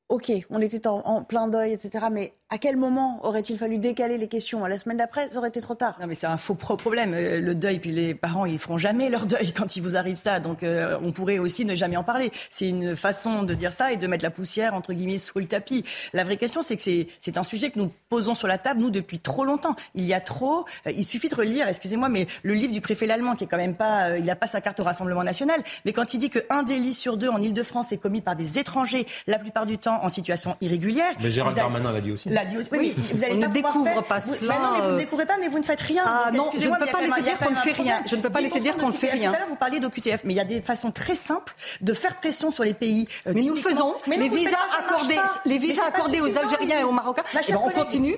ok, on était en, plein deuil, etc. Mais à quel moment aurait-il fallu décaler les questions? La semaine d'après, ça aurait été trop tard. Non, mais c'est un faux problème. Euh, le deuil, puis les parents, ils feront jamais leur deuil quand il vous arrive ça. Donc, euh, on pourrait aussi ne jamais en parler. C'est une façon de dire ça et de mettre la poussière, entre guillemets, sous le tapis. La vraie question, c'est que c'est un sujet que nous posons sur la table, nous, depuis trop longtemps. Il y a trop. Euh, il suffit de relire, excusez-moi, mais le livre du préfet Lallemand, qui est quand même pas. il n'a pas sa carte au Rassemblement national. Mais quand il dit qu'un délit sur deux en Ile-de-France est commis par des étrangers, la plupart du temps en situation irrégulière. Mais Gérald Darmanin l'a dit aussi. L'a dit aussi. Oui, vous allez on ne découvre pas cela. non, mais vous ne découvrez pas, mais vous ne faites rien. Ah non, je ne peux pas laisser dire qu'on ne fait rien. Je ne peux pas laisser dire qu'on ne fait rien. Tout à l'heure, vous parliez d'OQTF, mais il y a des façons très simples de faire pression sur les pays. Euh, mais nous le faisons. Les visas accordés, les visas accordés aux Algériens et aux Marocains. On continue.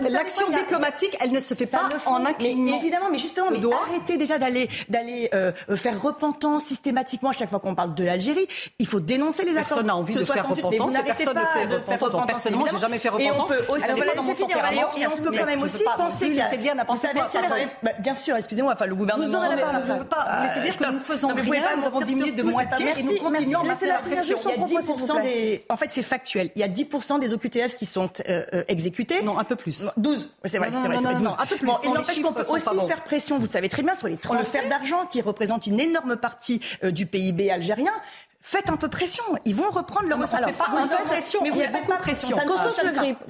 L'action diplomatique, elle ne se fait pas en un clignement. Évidemment, mais justement, arrêtez déjà d'aller d'aller euh, faire repentance systématiquement à chaque fois qu'on parle de l'Algérie. Il faut dénoncer les accords. Personne n'a envie de faire repentance. Personne ne fait repentance. Personnellement, j'ai jamais fait repentance. Et on peut aussi et on peut quand même aussi penser qu'il y a... Bah, bien sûr, excusez-moi, enfin le gouvernement ne veut pas laisser dire que nous faisons rien, nous avons diminué de moitié et nous continuons à la pression. En fait, c'est factuel. Il y a 10% des OQTF qui sont euh, euh, exécutés. Non, un peu plus. 12. C'est vrai, c'est vrai, 12. Il n'empêche qu'on peut aussi faire pression, vous le savez très bien, sur les transferts d'argent qui représentent une énorme partie euh, du PIB algérien. Faites un peu pression. Ils vont reprendre leur ressources. pas un peu pression, mais vous avez beaucoup de pression.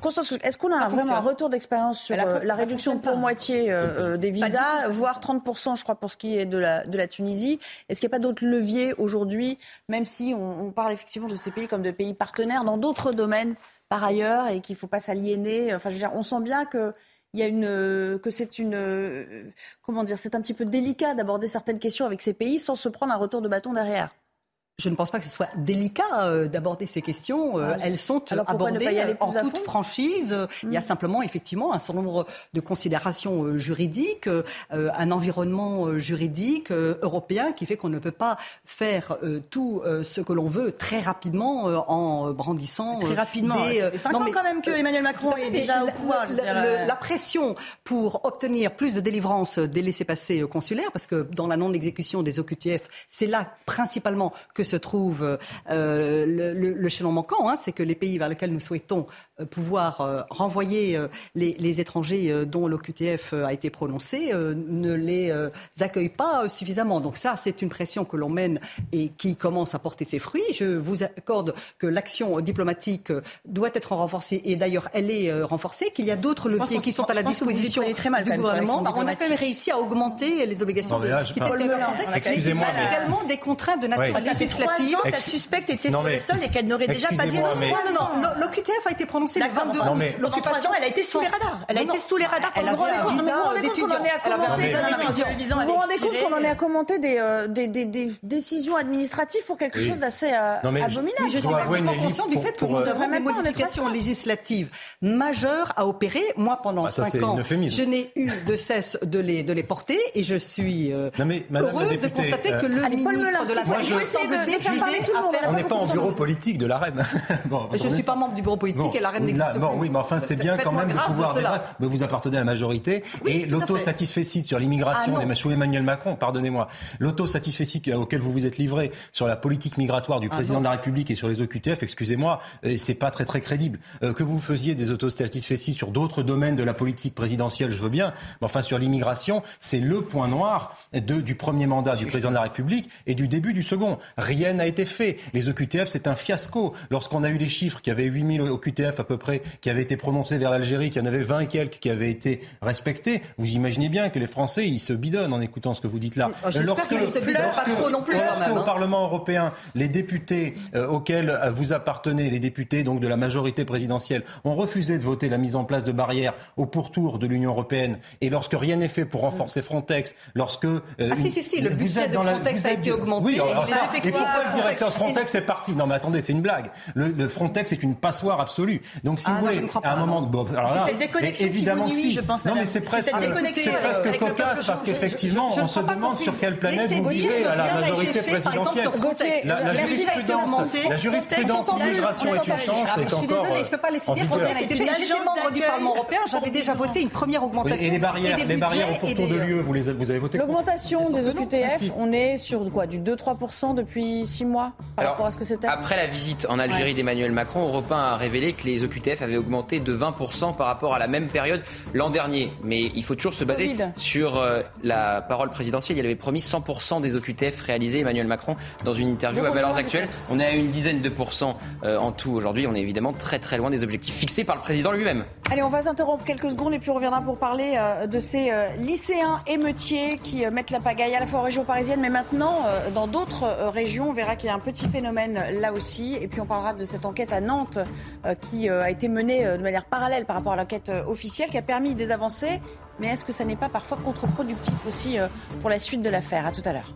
Constance Le est-ce qu'on a vraiment un retour d'expérience sur euh, la réduction pour moitié euh, euh, des visas, voire 30%, je crois, pour ce qui est de la, de la Tunisie? Est-ce qu'il n'y a pas d'autres leviers aujourd'hui, même si on, parle effectivement de ces pays comme de pays partenaires dans d'autres domaines par ailleurs et qu'il ne faut pas s'aliéner? Enfin, je veux dire, on sent bien que il y a une que c'est une comment dire, c'est un petit peu délicat d'aborder certaines questions avec ces pays sans se prendre un retour de bâton derrière. Je ne pense pas que ce soit délicat euh, d'aborder ces questions. Euh, ah, elles sont abordées en toute franchise. Il y a hmm. simplement effectivement un certain nombre de considérations euh, juridiques, un environnement juridique européen qui fait qu'on ne peut pas faire tout ce que l'on veut très rapidement en brandissant très rapidement. Des, ça fait cinq ans quand même que Emmanuel Macron est déjà au pouvoir. la pression pour obtenir plus de délivrance des laissés-passer consulaires, parce que dans la non-exécution des OQTF, c'est là principalement que se trouve euh, le, chaînon manquant, hein, c'est que les pays vers lesquels nous souhaitons euh, pouvoir euh, renvoyer les, étrangers dont l'OQTF a été prononcé ne les accueillent pas suffisamment. Donc ça, c'est une pression que l'on mène et qui commence à porter ses fruits. Je vous accorde que l'action diplomatique doit être renforcée et d'ailleurs elle est renforcée, qu'il y a d'autres leviers qui sont à la disposition très mal, du gouvernement. on a quand même réussi à augmenter les obligations qui étaient Excusez-moi, également des contraintes de nature législative. La suspecte était sur le sol et qu'elle n'aurait déjà pas dit non. Non, non, l'OQTF a été prononcé le 22 août. L'occupation, elle a été sous les radars. Elle a été sous les radars. Elle avait un visa d'étudiant. Vous vous rendez compte qu'on en est à commenter des décisions administratives pour quelque chose d'assez abominable. Je suis parfaitement conscient du fait que nous avons des modifications législatives majeures à opérer. Moi, pendant 5 ans, je n'ai eu de cesse de les porter et je suis heureuse de constater que le ministre de la semble on n'est pas en bureau politique de l'AREM. bon, je ne suis pas membre du bureau politique et l'AREM n'existe pas. Bon, oui, mais enfin, c'est bien quand même de pouvoir débattre. Mais vous appartenez à la majorité. et l'autosatisfecit sur l'immigration, ah, sous Emmanuel Macron, pardonnez-moi, l'autosatisfecit auquel vous vous êtes livré sur la politique migratoire du ah, président de la République et sur les OQTF, excusez-moi, euh, c'est pas très très crédible. Euh, que vous faisiez des autosatisfecits sur d'autres domaines de la politique présidentielle, je veux bien. Mais enfin, sur l'immigration, c'est le point noir de, du premier mandat du président de la République et du début du second. rien n'a été fait. Les OQTF, c'est un fiasco. Lorsqu'on a eu les chiffres qu'il y avait 8000 OQTF à peu près qui avaient été prononcés vers l'Algérie, qu'il y en avait 20 et quelques qui avaient été respectés, vous imaginez bien que les Français, ils se bidonnent en écoutant ce que vous dites là. J'espère qu'ils ne se bidonnent pas trop non plus. Lorsque au hein. Parlement européen, les députés euh, auxquels euh, vous appartenez, les députés donc de la majorité présidentielle, ont refusé de voter la mise en place de barrières au pourtour de l'Union européenne, et lorsque rien n'est fait pour renforcer Frontex, lorsque euh, ah si si si, le budget de Frontex a été augmenté. Oui, alors pourquoi le directeur de Frontex est parti Non, mais attendez, c'est une blague. Le, Frontex est une passoire absolue. Donc si ah, vous voulez, à un moment, bon, alors là, évidemment qui nuit, si. je pense. Non, mais c'est presque, c'est presque cocasse parce qu'effectivement, on se demande sur quelle planète vous vivez à la majorité présidentielle. La jurisprudence, la jurisprudence, l'immigration est une chance. Je suis désolée, je peux pas laisser dire elle a été membre du Parlement européen, j'avais déjà voté une première augmentation. Et les barrières, les barrières au pourtour de l'UE, vous avez voté L'augmentation des OQTF, on est sur quoi Du 2-3% depuis 6 mois par rapport à ce que c'était Après la visite en Algérie d'Emmanuel Macron, Europe 1 a révélé que les OQTF avaient augmenté de 20% par rapport à la même période l'an dernier. Mais il faut toujours se baser sur euh, la parole présidentielle. Il avait promis 100% des OQTF réalisés, Emmanuel Macron, dans une interview à Valeurs Actuelles. On est à une dizaine de pourcents euh, en tout aujourd'hui. On est évidemment très très loin des objectifs fixés par le président lui-même. Allez, on va s'interrompre quelques secondes et puis on reviendra pour parler euh, de ces lycéens émeutiers qui mettent la pagaille à la fois en région parisienne, mais maintenant dans d'autres régions. On verra qu'il y a un petit phénomène là aussi. Et puis on parlera de cette enquête à Nantes qui a été menée de manière parallèle par rapport à l'enquête officielle, qui a permis des avancées. Mais est-ce que ça n'est pas parfois contre-productif aussi pour la suite de l'affaire? À tout à l'heure.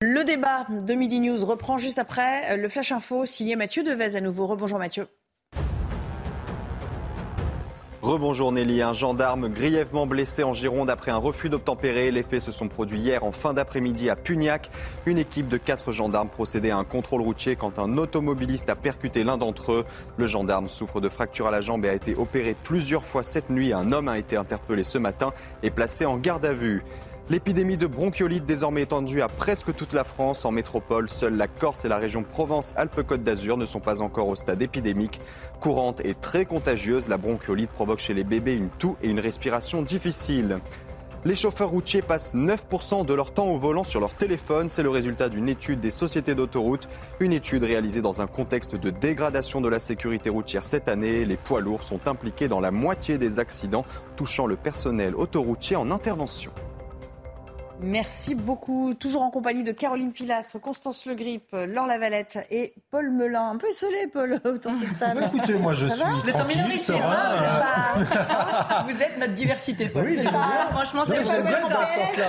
Le débat de Midi News reprend juste après le Flash Info signé Mathieu Devez à nouveau. Rebonjour Mathieu. Rebonjour Nelly, un gendarme grièvement blessé en Gironde après un refus d'obtempérer. Les faits se sont produits hier en fin d'après-midi à Pugnac. Une équipe de quatre gendarmes procédait à un contrôle routier quand un automobiliste a percuté l'un d'entre eux. Le gendarme souffre de fractures à la jambe et a été opéré plusieurs fois cette nuit. Un homme a été interpellé ce matin et placé en garde à vue. L'épidémie de bronchiolite désormais étendue à presque toute la France. En métropole, seules la Corse et la région Provence-Alpes-Côte d'Azur ne sont pas encore au stade épidémique. Courante et très contagieuse, la bronchiolite provoque chez les bébés une toux et une respiration difficile. Les chauffeurs routiers passent 9% de leur temps au volant sur leur téléphone. C'est le résultat d'une étude des sociétés d'autoroutes. Une étude réalisée dans un contexte de dégradation de la sécurité routière cette année. Les poids lourds sont impliqués dans la moitié des accidents touchant le personnel autoroutier en intervention. Merci beaucoup. Toujours en compagnie de Caroline Pilastre, Constance Le Grip, Laure Lavalette et Paul Melun. Un peu isolé, Paul, autour de table. écoutez, moi je suis Vous êtes en minorité. Hein, Vous êtes notre diversité, Paul. Oui, pas... Franchement, c'est bien dans ce sens-là.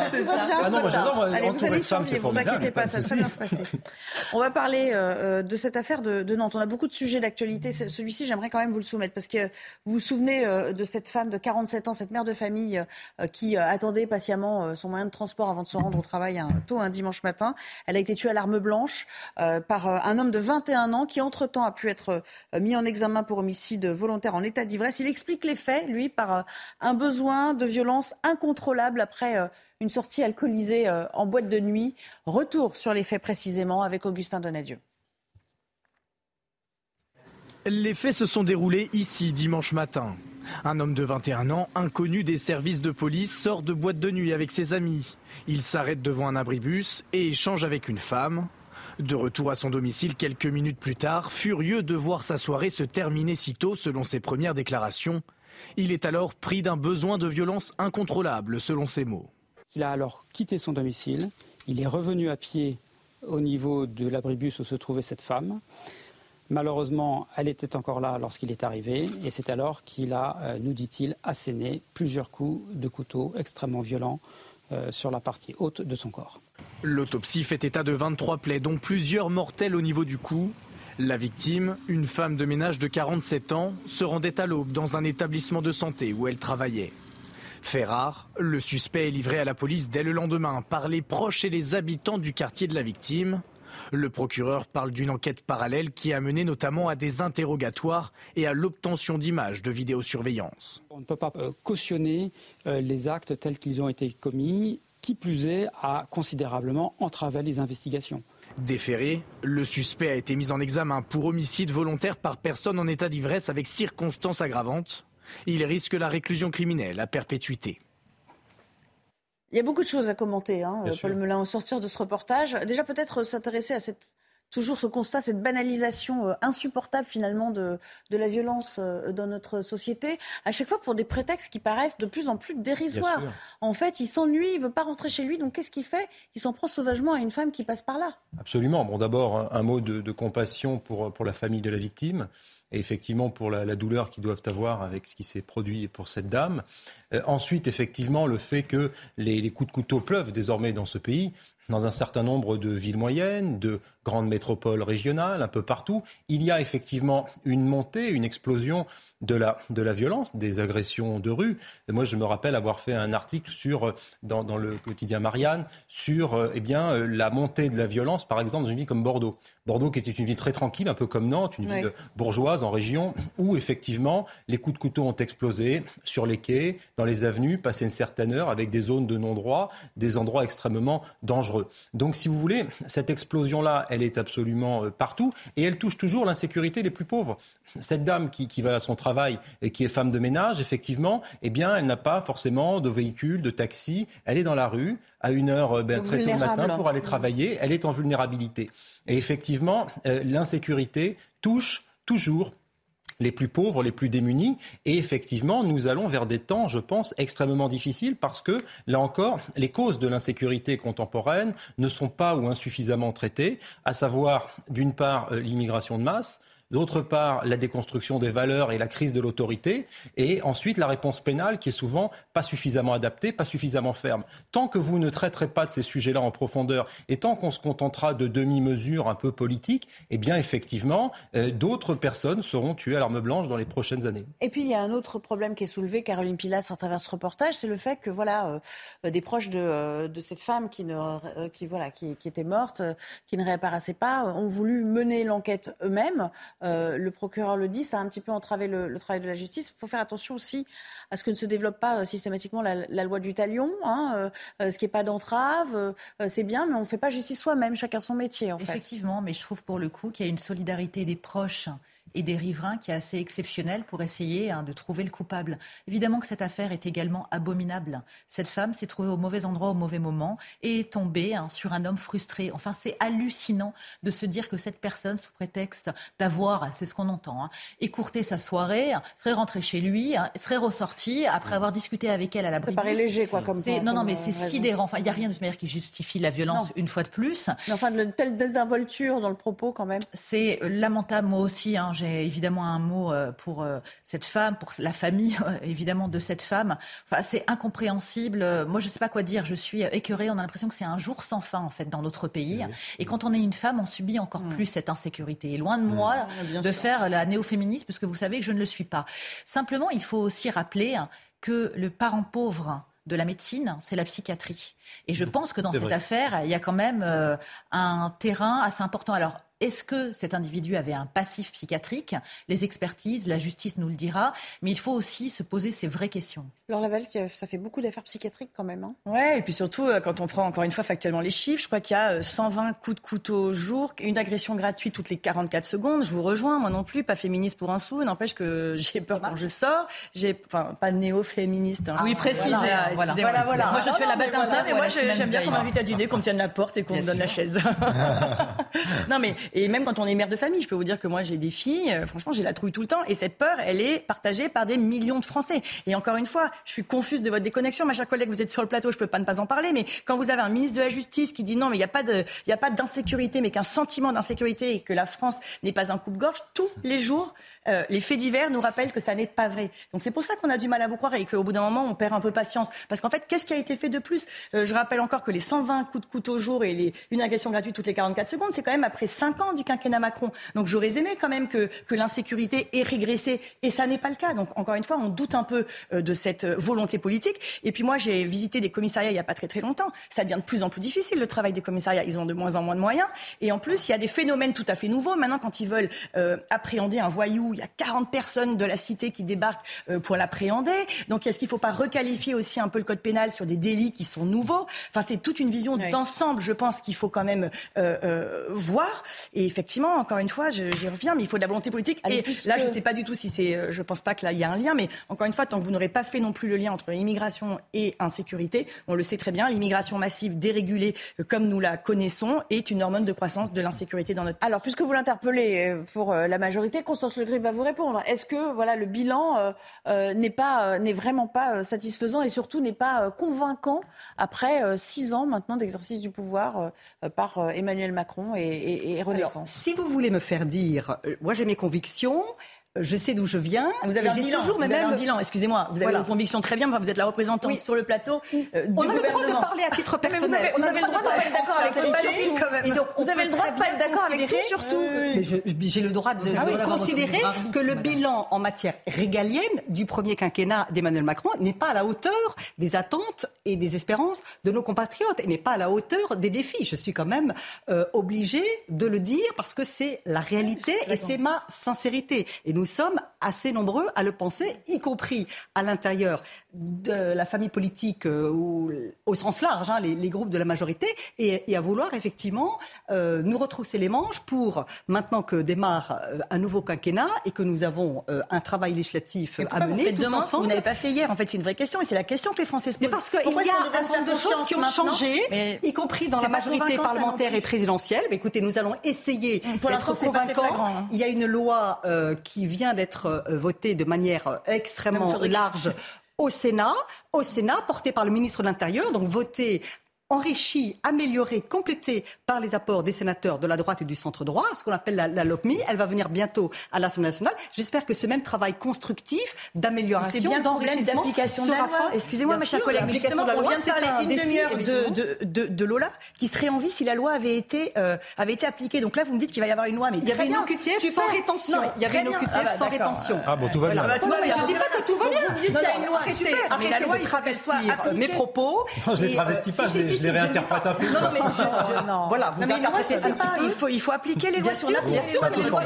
Ah non, moi j'adore de femmes, c'est formidable. Vous inquiétez pas, ça va très bien se passer. On va parler euh, de cette affaire de, Nantes. On a beaucoup de sujets d'actualité. Celui-ci, j'aimerais quand même vous le soumettre parce que vous vous souvenez euh, de cette femme de 47 ans, cette mère de famille euh, qui attendait patiemment son moyen de transport avant de se rendre au travail un, tôt un dimanche matin. Elle a été tuée à l'arme blanche euh, par euh, un homme de 21 ans qui, entre-temps, a pu être euh, mis en examen pour homicide volontaire en état d'ivresse. Il explique les faits, lui, par un besoin de violence incontrôlable après une sortie alcoolisée en boîte de nuit. Retour sur les faits précisément avec Augustin Donadieu. Les faits se sont déroulés ici dimanche matin. Un homme de 21 ans, inconnu des services de police, sort de boîte de nuit avec ses amis. Il s'arrête devant un abribus et échange avec une femme. De retour à son domicile quelques minutes plus tard, furieux de voir sa soirée se terminer si tôt selon ses premières déclarations, il est alors pris d'un besoin de violence incontrôlable selon ses mots. Il a alors quitté son domicile, il est revenu à pied au niveau de l'abribus où se trouvait cette femme. Malheureusement, elle était encore là lorsqu'il est arrivé et c'est alors qu'il a, euh, nous dit-il, asséné plusieurs coups de couteau extrêmement violents euh, sur la partie haute de son corps. L'autopsie fait état de 23 plaies, dont plusieurs mortelles au niveau du cou. La victime, une femme de ménage de 47 ans, se rendait à l'aube dans un établissement de santé où elle travaillait. Fait rare, le suspect est livré à la police dès le lendemain par les proches et les habitants du quartier de la victime. Le procureur parle d'une enquête parallèle qui a mené notamment à des interrogatoires et à l'obtention d'images de vidéosurveillance. On ne peut pas euh, cautionner euh, les actes tels qu'ils ont été commis, qui plus est a considérablement entravé les investigations. Déféré, le suspect a été mis en examen pour homicide volontaire par personne en état d'ivresse avec circonstances aggravantes. Il risque la réclusion criminelle à perpétuité. Il y a beaucoup de choses à commenter, hein, Paul Melun, au sortir de ce reportage. Déjà, peut-être s'intéresser à cette toujours ce constat, cette banalisation euh, insupportable finalement de, de la violence euh, dans notre société, à chaque fois pour des prétextes qui paraissent de plus en plus dérisoires. En fait, il s'ennuie, il veut pas rentrer chez lui, donc qu'est-ce qu'il fait? Il s'en prend sauvagement à une femme qui passe par là. Absolument. Bon, d'abord, un, mot de, de, compassion pour, pour la famille de la victime et effectivement pour la, douleur qu'ils doivent avoir avec ce qui s'est produit pour cette dame. Euh, ensuite, effectivement, le fait que les, les, coups de couteau pleuvent désormais dans ce pays, dans un certain nombre de villes moyennes, de grandes métropoles régionales, un peu partout, il y a effectivement une montée, une explosion de la, de la violence, des agressions de rue. Et moi, je me rappelle avoir fait un article sur, dans, dans le quotidien Marianne sur euh, eh bien, euh, la montée de la violence, par exemple, dans une ville comme Bordeaux. Bordeaux, qui était une ville très tranquille, un peu comme Nantes, une ville bourgeoise en région, où effectivement les coups de couteau ont explosé sur les quais, dans les avenues, passé une certaine heure, avec des zones de non-droit, des endroits extrêmement dangereux. Donc, si vous voulez, cette explosion-là, elle est absolument euh, partout, et elle touche toujours l'insécurité les plus pauvres. Cette dame qui, qui va à son travail et qui est femme de ménage, effectivement, eh bien, elle n'a pas forcément de véhicule, de taxi, elle est dans la rue à une heure euh, ben, très tôt le matin pour aller travailler, elle est en vulnérabilité. Et effectivement, euh, l'insécurité touche toujours les plus pauvres, les plus démunis. Et effectivement, nous allons vers des temps, je pense, extrêmement difficiles parce que, là encore, les causes de l'insécurité contemporaine ne sont pas ou insuffisamment traitées, à savoir, d'une part, euh, l'immigration de masse, d'autre part la déconstruction des valeurs et la crise de l'autorité, et ensuite la réponse pénale qui est souvent pas suffisamment adaptée, pas suffisamment ferme. Tant que vous ne traiterez pas de ces sujets-là en profondeur, et tant qu'on se contentera de demi-mesures un peu politiques, eh bien effectivement, euh, d'autres personnes seront tuées à l'arme blanche dans les prochaines années. Et puis il y a un autre problème qui est soulevé, Caroline Pilas, à travers ce reportage, c'est le fait que voilà, euh, des proches de, euh, de, cette femme qui, ne, qui, voilà, qui était morte, qui ne réapparaissait pas, ont voulu mener l'enquête eux-mêmes. Euh, le procureur le dit, ça a un petit peu entravé le, travail de la justice. Il faut faire attention aussi à ce que ne se développe pas euh, systématiquement la, loi du talion. Hein, euh, ce qui n'est pas d'entrave, c'est bien, mais on ne fait pas justice soi-même, chacun son métier. En Effectivement, mais je trouve pour le coup qu'il y a une solidarité des proches et des riverains qui est assez exceptionnel pour essayer hein, de trouver le coupable. Évidemment que cette affaire est également abominable. Cette femme s'est trouvée au mauvais endroit au mauvais moment et est tombée hein, sur un homme frustré. Enfin, c'est hallucinant de se dire que cette personne, sous prétexte d'avoir, c'est ce qu'on entend, hein, écourté sa soirée, serait rentrée chez lui, serait ressortie après avoir discuté avec elle à la Ça paraît léger, quoi, comme Non, non, mais c'est euh, sidérant. Enfin, il n'y a rien de manière qui justifie la violence une fois de plus. Mais enfin, de telle désinvolture dans le propos, quand même. C'est lamentable, moi aussi. Hein, j'ai évidemment un mot euh, pour euh, cette femme, pour la famille évidemment de cette femme. Enfin, c'est incompréhensible. Moi, je ne sais pas quoi dire. Je suis écœurée. On a l'impression que c'est un jour sans fin en fait dans notre pays. Et quand on est une femme, on subit encore mm. plus cette insécurité. Et loin de moi ah, de faire la néo-féministe, puisque vous savez que je ne le suis pas. Simplement, il faut aussi rappeler que le parent pauvre de la médecine, c'est la psychiatrie. Et je mm. pense que dans cette affaire, il y a quand même euh, un terrain assez important. Alors, est-ce que cet individu avait un passif psychiatrique? Les expertises, la justice nous le dira, mais il faut aussi se poser ces vraies questions. Laure Laval, ça fait beaucoup d'affaires psychiatriques quand même. Hein ouais, et puis surtout, euh, quand on prend encore une fois factuellement les chiffres, je crois qu'il y a 120 euh, coups de couteau au jour, une agression gratuite toutes les 44 secondes. Je vous rejoins, moi non plus, pas féministe pour un sou. N'empêche que j'ai peur quand je sors. J'ai, enfin, pas néo-féministe. Hein. oui, précisez. Voilà, voilà, voilà, Moi, je suis la bête d'un mais moi, j'aime bien qu'on m'invite à dîner, qu'on me tienne la porte et qu'on me donne la chaise. non, mais et même quand on est mère de famille, je peux vous dire que moi j'ai des filles, euh, franchement j'ai la trouille tout le temps et cette peur, elle est partagée par des millions de Français. Et encore une fois, je suis confuse de votre déconnexion, ma chère collègue, vous êtes sur le plateau, je peux pas ne pas en parler, mais quand vous avez un ministre de la Justice qui dit non, mais il n'y a pas d'insécurité, mais qu'un sentiment d'insécurité et que la France n'est pas un coupe-gorge, tous les jours, euh, les faits divers nous rappellent que ça n'est pas vrai. Donc c'est pour ça qu'on a du mal à vous croire et qu'au bout d'un moment, on perd un peu patience. Parce qu'en fait, qu'est-ce qui a été fait de plus? Euh, Je rappelle encore que les 120 coups de couteau au jour et les, une agression gratuite toutes les 44 secondes, c'est quand même après 5 ans du quinquennat Macron. Donc j'aurais aimé quand même que, l'insécurité ait régressé et ça n'est pas le cas. Donc encore une fois, on doute un peu euh, de cette volonté politique. Et puis moi, j'ai visité des commissariats il n'y a pas très très longtemps. Ça devient de plus en plus difficile le travail des commissariats. Ils ont de moins en moins de moyens. Et en plus, il y a des phénomènes tout à fait nouveaux. Maintenant, quand ils veulent appréhender un voyou, il y a 40 personnes de la cité qui débarquent euh, pour l'appréhender. Donc est-ce qu'il ne faut pas requalifier aussi un peu le code pénal sur des délits qui sont nouveaux? Enfin, c'est toute une vision d'ensemble, je pense, qu'il faut quand même euh, euh, voir. Et effectivement, encore une fois, j'y reviens, mais il faut de la volonté politique. et là, je ne sais pas du tout si c'est. Je pense pas que là il y a un lien, mais encore une fois, tant que vous n'aurez pas fait non plus le lien entre immigration et insécurité, on le sait très bien, l'immigration massive dérégulée, comme nous la connaissons, est une hormone de croissance de l'insécurité dans notre. Alors, puisque vous l'interpellez pour la majorité, Constance Le Va vous répondre. Est-ce que voilà le bilan n'est pas n'est vraiment pas satisfaisant et surtout n'est pas convaincant après six ans maintenant d'exercice du pouvoir par Emmanuel Macron et, et, Renaissance? si vous voulez me faire dire, moi j'ai mes convictions, je sais d'où je viens. Vous avez un bilan. Toujours, vous même... avez un bilan. Excusez-moi. Vous avez une conviction très bien. vous êtes la représentante sur le plateau euh, du On a le droit de parler à titre personnel. Vous avez, le droit Et donc, vous avez le droit de pas être d'accord avec tout, surtout. J'ai le droit de, ah considérer que le bilan en matière régalienne du premier quinquennat d'Emmanuel Macron n'est pas à la hauteur des attentes et des espérances de nos compatriotes et n'est pas à la hauteur des défis. Je suis quand même euh, obligée de le dire parce que c'est la réalité et c'est ma sincérité. Et nous sommes assez nombreux à le penser, y compris à l'intérieur de la famille politique euh, au sens large, hein, les, groupes de la majorité, et, à vouloir effectivement euh, nous retrousser les manches pour, maintenant que démarre euh, un nouveau quinquennat et que nous avons un travail législatif à mener tous demain, ensemble. Vous n'avez pas fait hier, en fait, c'est une vraie question, et c'est la question que les Français se posent. Mais parce qu'il y a un certain nombre de choses qui ont changé, y compris dans la majorité parlementaire et présidentielle. Mais écoutez, nous allons essayer d'être convaincants. Hein. Il y a une loi qui vient d'être votée de manière extrêmement large au Sénat, au Sénat, porté par le ministre de l'Intérieur, donc voté enrichie, améliorée, complétée par les apports des sénateurs de la droite et du centre droit, ce qu'on appelle la, LOPMI. Elle va venir bientôt à l'Assemblée nationale. J'espère que ce même travail constructif d'amélioration, d'enrichissement sera fait. Excusez-moi, ma chère collègue, mais justement, on vient de parler une demi-heure de, de, de, Lola, qui serait en vie si la loi avait été, euh, avait été appliquée. Donc là, vous me dites qu'il va y avoir une loi, mais il y avait une OQTF sans rétention. il y avait une OQTF ah bah, sans rétention. Ah bon, tout va bien. Ah bah, non, mais je ne dis pas que tout va bien. Vous dites qu'il y a une loi, arrêtez de travestir mes propos. Non, je ne les travestis pas, je les réinterprète un peu. Non, non, mais je, non. Voilà, vous interprétez un petit peu. Il faut, il faut appliquer les lois. Bien sûr, bien sûr, les lois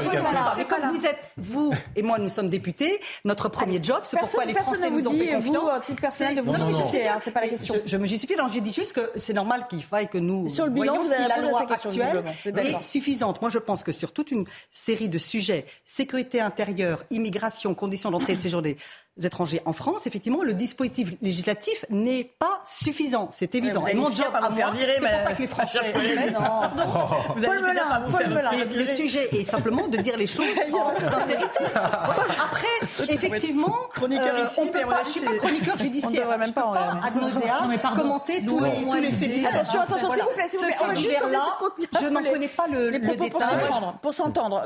Et comme vous êtes, vous et moi, nous sommes députés, notre premier job, c'est pourquoi les Français nous ont fait confiance. Vous, à titre personnel, de vous justifier, c'est pas la question. Je me justifie, non, je dis juste que c'est normal qu'il faille que nous sur le bilan, voyons si la loi actuelle est suffisante. Moi, je pense que sur toute une série de sujets, sécurité intérieure, immigration, conditions d'entrée et de séjour des étrangers en France, effectivement, le dispositif législatif n'est pas suffisant. C'est évident. mon job à moi, c'est pour ça que les Français... Pardon. Vous allez pas vous faire Le sujet est simplement de dire les choses en sincérité. Après, effectivement, euh, on peut pas, je suis pas chroniqueur judiciaire. On ne même pas, pas ad nausea commenter tous les, tous les faits Attention, attention, s'il vous plaît, s'il vous plaît. je n'en connais pas le, détail. Pour s'entendre.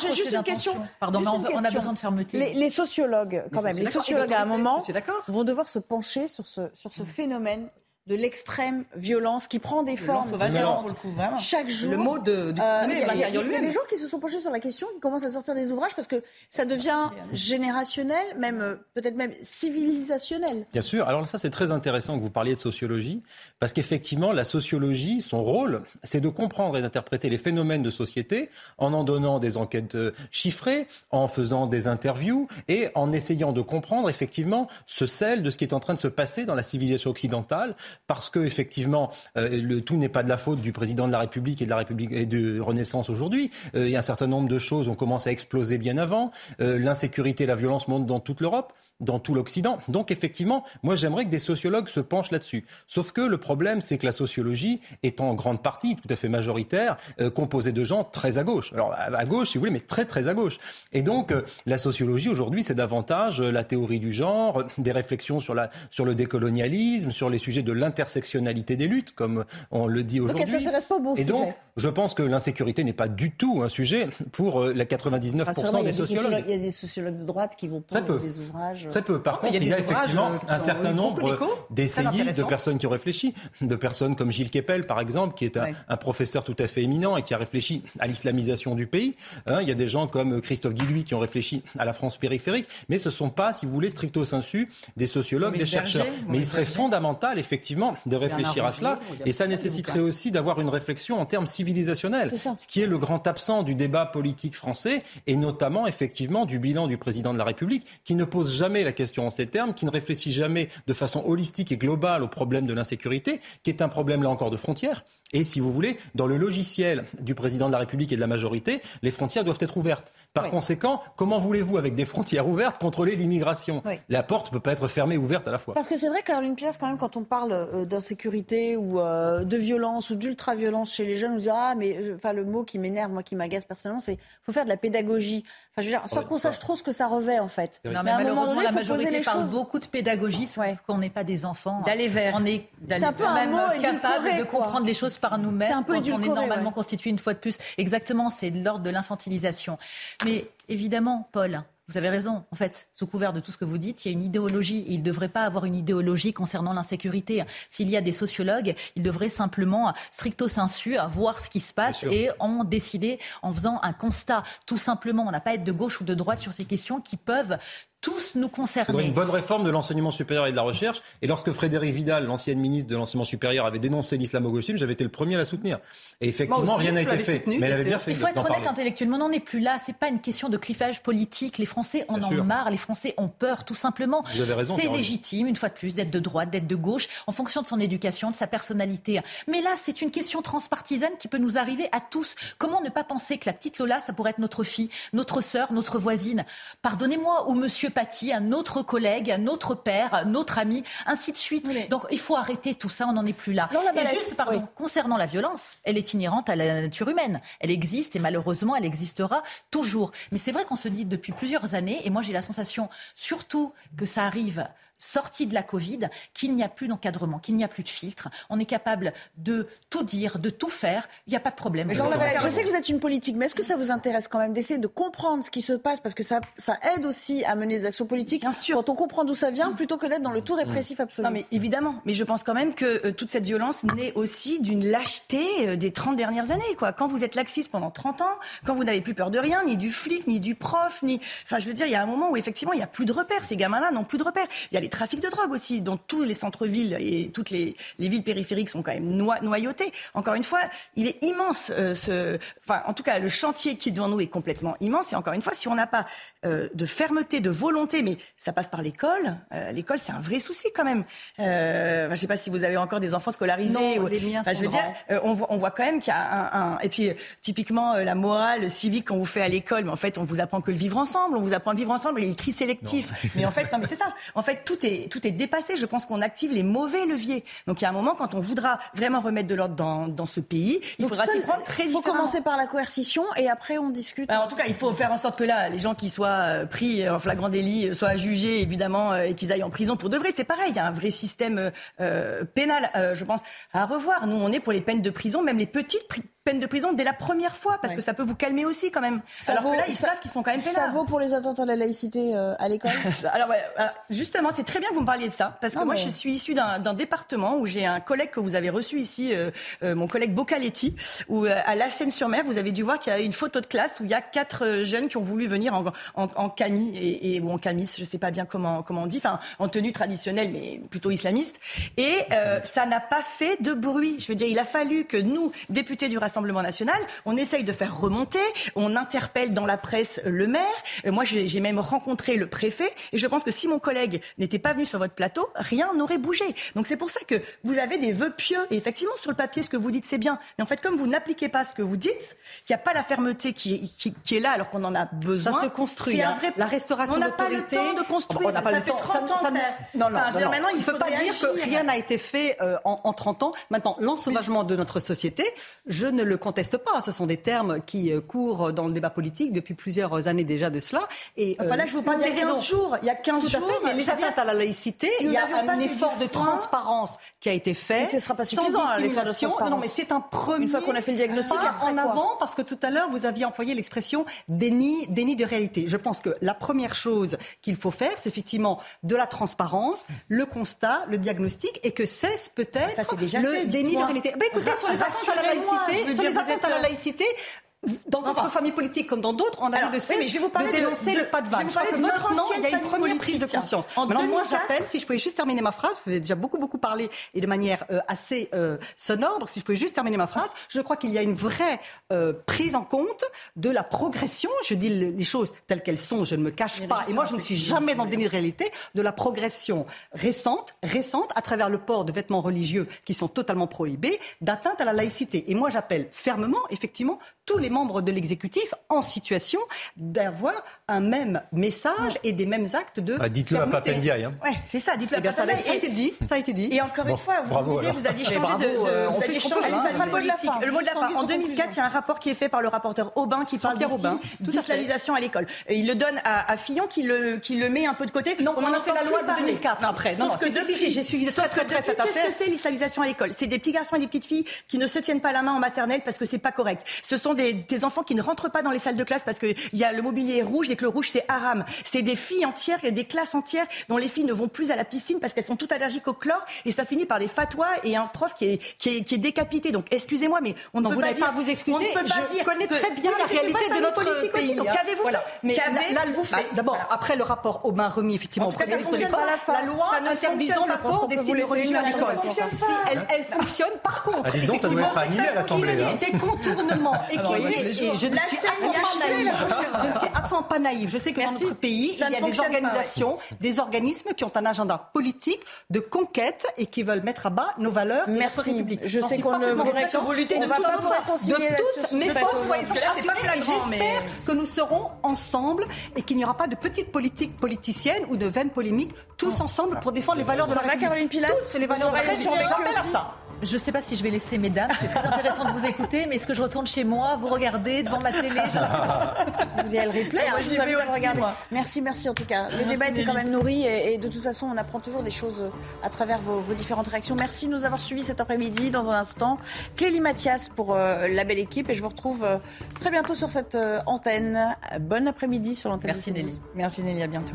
J'ai juste une question. Pardon, mais on a besoin de fermeté. Les sociologues, quand même, les sociologues à un moment vont devoir se pencher sur ce, sur ce phénomène de l'extrême violence qui prend des formes différentes chaque jour. Le mot de, du euh, Il y, a, y a des gens qui se sont penchés sur la question, qui commencent à sortir des ouvrages parce que ça devient générationnel, même euh, peut-être même civilisationnel. Bien sûr. Alors ça, c'est très intéressant que vous parliez de sociologie, parce qu'effectivement, la sociologie, son rôle, c'est de comprendre et d'interpréter les phénomènes de société en en donnant des enquêtes euh, chiffrées, en faisant des interviews et en essayant de comprendre effectivement ce sel de ce qui est en train de se passer dans la civilisation occidentale parce que effectivement, euh, le tout n'est pas de la faute du président de la République et de la République et de Renaissance aujourd'hui. Euh, il y a un certain nombre de choses ont commencé à exploser bien avant. Euh, l'insécurité la violence montent dans toute l'Europe dans tout l'Occident. Donc effectivement, moi j'aimerais que des sociologues se penchent là-dessus. Sauf que le problème, c'est que la sociologie est en grande partie, tout à fait majoritaire, euh, composée de gens très à gauche. Alors à gauche, si vous voulez, mais très très à gauche. Et donc la sociologie aujourd'hui, c'est davantage la théorie du genre, des réflexions sur, la, sur le décolonialisme, sur les sujets de l'intersectionnalité des luttes, comme on le dit aujourd'hui. Donc elle s'intéresse pas au bon Et donc, je pense que l'insécurité n'est pas du tout un sujet pour la 99% des sociologues. Il y a des sociologues de droite qui vont prendre des ouvrages. Très peu. Par contre, il y a, effectivement un certain nombre d'essayistes, de personnes qui ont réfléchi, de personnes comme Gilles Kepel, par exemple, qui est un, professeur tout à fait éminent et qui a réfléchi à l'islamisation du pays. Hein, il y a des gens comme Christophe Guilluy qui ont réfléchi à la France périphérique, mais ce ne sont pas, si vous voulez, stricto sensu, des sociologues, des chercheurs. Mais il serait fondamental, effectivement, effectivement de réfléchir à cela. Et ça nécessiterait aussi d'avoir une réflexion en termes civilisationnels. Ce qui est le grand absent du débat politique français et notamment effectivement du bilan du président de la République qui ne pose jamais la question en ces termes, qui ne réfléchit jamais de façon holistique et globale au problème de l'insécurité, qui est un problème là encore de frontières. Et si vous voulez, dans le logiciel du président de la République et de la majorité, les frontières doivent être ouvertes. Par conséquent, comment voulez-vous, avec des frontières ouvertes, contrôler l'immigration? La porte ne peut pas être fermée ou ouverte à la fois. Parce que c'est vrai, Caroline Pièce, quand même, quand on parle euh, d'insécurité ou euh, de violence ou d'ultra-violence chez les jeunes, on dit Ah, mais euh, enfin, le mot qui m'énerve, moi, qui m'agace personnellement, c'est faut faire de la pédagogie. Enfin, je veux dire, sans qu'on sache trop ce que ça revêt, en fait. Non, mais, malheureusement, la majorité parle beaucoup de pédagogie, ouais. qu'on n'est pas des enfants. D'aller vers. On est, un peu même capable de comprendre les choses par nous-mêmes quand on est normalement constitué une fois de plus. Exactement, c'est de l'ordre de l'infantilisation. Mais évidemment, Paul, vous avez raison. En fait, sous couvert de tout ce que vous dites, il y a une idéologie. il ne devrait pas avoir une idéologie concernant l'insécurité. S'il y a des sociologues, ils devraient simplement, stricto sensu, voir ce qui se passe et en décider en faisant un constat. Tout simplement, on n'a pas à être de gauche ou de droite sur ces questions qui peuvent tous nous concerner. Il une bonne réforme de l'enseignement supérieur et de la recherche. Et lorsque Frédéric Vidal, l'ancienne ministre de l'enseignement supérieur, avait dénoncé l'islamo-gauchisme, j'avais été le premier à la soutenir. Et effectivement, rien n'a été fait. mais elle avait bien fait. Il faut être honnête intellectuellement. On n'en est plus là. C'est pas une question de clivage politique. Les Français en ont marre. Les Français ont peur, tout simplement. Vous avez raison. C'est légitime, une fois de plus, d'être de droite, d'être de gauche, en fonction de son éducation, de sa personnalité. Mais là, c'est une question transpartisane qui peut nous arriver à tous. Comment ne pas penser que la petite Lola, ça pourrait être notre fille, notre sœur, notre voisine? Pardonnez-moi, ou Monsieur Paty, un autre collègue, notre père, notre ami, ainsi de suite. Donc il faut arrêter tout ça, on n'en est plus là. et juste, pardon, concernant la violence, elle est inhérente à la nature humaine. Elle existe et malheureusement, elle existera toujours. Mais c'est vrai qu'on se dit depuis plusieurs années, et moi j'ai la sensation surtout que ça arrive sortie de la Covid, qu'il n'y a plus d'encadrement, qu'il n'y a plus de filtre. On est capable de tout dire, de tout faire. Il n'y a pas de problème. je sais que vous êtes une politique, mais est-ce que ça vous intéresse quand même d'essayer de comprendre ce qui se passe? Parce que ça, ça aide aussi à mener des actions politiques. Bien sûr. Quand on comprend d'où ça vient, plutôt que d'être dans le tout répressif absolu. Non, mais évidemment. Mais je pense quand même que euh, toute cette violence naît aussi d'une lâcheté euh, des 30 dernières années. Quoi. Quand vous êtes laxiste pendant 30 ans, quand vous n'avez plus peur de rien, ni du flic, ni du prof, ni. Enfin, je veux dire, il y a un moment où effectivement, il n'y a plus de repères. Ces gamins-là n'ont plus de repères. Il y a les trafics de drogue aussi, dans tous les centres-villes et toutes les, villes périphériques sont quand même noyautées. Encore une fois, il est immense. Euh, ce, enfin, en tout cas, le chantier qui est devant nous est complètement immense. Et encore une fois, si on n'a pas euh, de fermeté, de volonté, mais ça passe par l'école. Euh, l'école, c'est un vrai souci quand même. je ne sais pas si vous avez encore des enfants scolarisés. Non, les miens je veux dire, on voit, on voit quand même qu'il y a un, et puis typiquement la morale civique qu'on vous fait à l'école, mais en fait, on vous apprend que le vivre ensemble, on vous apprend à vivre ensemble et le tri sélectif. Mais en fait, non, mais c'est ça. En fait, tout est tout est dépassé. Je pense qu'on active les mauvais leviers. Donc il y a un moment, quand on voudra vraiment remettre de l'ordre dans, dans ce pays, il faudra s'y prendre très différemment. Il faut commencer par la coercition et après on discute. en tout cas, il faut faire en sorte que là, les gens qui soient euh, pris en flagrant délit euh, soient jugés, évidemment, euh, et qu'ils aillent en prison pour de vrai. C'est pareil, il y a un vrai système pénal, je pense, à revoir. Nous, on est pour les peines de prison, même les petites peine de prison dès la première fois, parce que ça peut vous calmer aussi quand même. Ça Alors que là, ils savent qu'ils sont quand même pénales. Ça vaut pour les attentats à la laïcité euh, à l'école Alors euh, justement, c'est très bien que vous me parliez de ça, parce que moi, je suis issue d'un département où j'ai un collègue que vous avez reçu ici, euh, mon collègue Bocaletti, où à La Seine-sur-Mer, vous avez dû voir qu'il y a une photo de classe où il y a quatre jeunes qui ont voulu venir en, en, en camis et, ou en camis, je sais pas bien comment comment on dit, enfin en tenue traditionnelle, mais plutôt islamiste. Et ça n'a pas fait de bruit. Je veux dire, il a fallu que nous, députés du Rassemblement national, on essaye de faire remonter, on interpelle dans la presse le maire. Euh, moi, j'ai même rencontré le préfet et je pense que si mon collègue n'était pas venu sur votre plateau, rien n'aurait bougé. Donc c'est pour ça que vous avez des vœux pieux. Et effectivement, sur le papier, ce que vous dites, c'est bien. Mais en fait, comme vous n'appliquez pas ce que vous dites, qu'il n'y a pas la fermeté qui, qui, est là alors qu'on en a besoin. Ça se construit. Hein. Vrai... La restauration d'autorité. On n'a pas le temps de construire. On n'a pas ça le fait temps. 30 ans. Ça, Non, non, non, Maintenant, il ne faut pas dire que rien n'a été fait euh, en, en 30 ans. Maintenant, l'ensauvagement de notre société, je ne le conteste pas. Ce sont des termes qui euh, courent dans le débat politique depuis plusieurs années déjà de cela. Et, enfin là, je vous parle il y a 15 jours. Il y a 15 jours. mais les atteintes à la laïcité, il y a un effort de transparence qui a été fait. Mais ce ne sera pas suffisant, hein, l'effort de transparence. Non, mais c'est un premier. Une fois qu'on a fait le diagnostic, en avant, parce que tout à l'heure, vous aviez employé l'expression déni, déni de réalité. Je pense que la première chose qu'il faut faire, c'est effectivement de la transparence, le constat, le diagnostic, et que cesse peut-être le déni de réalité. Ben, écoutez, sur les atteintes à la laïcité, sur les atteintes à la laïcité, dans votre famille politique comme dans d'autres, on a de cesse de, dénoncer le pas de vague. Je crois que maintenant, il y a une première prise de conscience. Maintenant, moi, j'appelle, si je pouvais juste terminer ma phrase, vous avez déjà beaucoup, beaucoup parlé et de manière euh, assez euh, sonore, donc si je pouvais juste terminer ma phrase, je crois qu'il y a une vraie euh, prise en compte de la progression, je dis les choses telles qu'elles sont, je ne me cache pas, et moi, je ne suis jamais dans le déni de réalité, de la progression récente, récente, à travers le port de vêtements religieux qui sont totalement prohibés, d'atteinte à la laïcité. Et moi, j'appelle fermement, effectivement, tous les membres de l'exécutif en situation d'avoir un même message et des mêmes actes de. Bah, dites-le à Papendiaï. Hein. Ouais, c'est ça, dites-le à eh ça, ça, a été dit. Ça a été dit. Et encore une fois, vous, vous, disiez, vous aviez changé de. Euh, on fait changer le mot de la fin. Le mot de la fin. En 2004, il y a un rapport qui est fait par le rapporteur Aubin qui parle d'islamisation à l'école. Il le donne à Fillon qui le, qui le met un peu de côté. Non, on, a fait la loi de 2004 après. Non, que j'ai suivi très très près cette affaire. Qu'est-ce que c'est l'islamisation à l'école? C'est des petits garçons et des petites filles qui ne se tiennent pas la main en maternelle parce que c'est pas correct. Ce sont des enfants qui ne rentrent pas dans les salles de classe parce qu'il y a le mobilier rouge et que le rouge c'est haram. C'est des filles entières et des classes entières dont les filles ne vont plus à la piscine parce qu'elles sont toutes allergiques au chlore et ça finit par des fatwas et un prof qui est, qui est, qui est décapité. Donc excusez-moi, mais on ne peut pas dire. pas vous excuser. On je connais très bien la réalité de notre pays. Donc hein. qu'avez-vous voilà. Mais là, vous bah, D'abord, après le rapport Aubin remis effectivement au Premier ministre, la loi interdisant le port des signes religieux à l'école. Si elle fonctionne, par contre, ça doit être annulé à l'Assemblée. Des contournements et je ne suis absolument pas naïve. Je sais que dans notre pays, il y a des organisations, des organismes qui ont un agenda politique de conquête et qui veulent mettre à bas nos valeurs Merci. notre République. Je sais qu'on ne vous lutter de, toutes mes forces. J'espère que nous serons ensemble et qu'il n'y aura pas de petites politiques politiciennes ou de vaines polémiques, tous ensemble pour défendre les valeurs de la République. Caroline Toutes les valeurs de la République. J'appelle à ça. Je ne sais pas si je vais laisser mesdames, c'est très intéressant de vous écouter, mais est-ce que je retourne chez moi, vous regardez devant ma télé je Vous y allez le replay, moi. Merci, merci en tout cas. Le débat était quand même nourri et, de toute façon, on apprend toujours des choses à travers vos, différentes réactions. Merci de nous avoir suivis cet après-midi. Dans un instant, Clélie Mathias pour euh, la belle équipe et je vous retrouve euh, très bientôt sur cette euh, antenne. Bon après-midi sur l'antenne. Merci Nelly. Merci Nelly, à bientôt.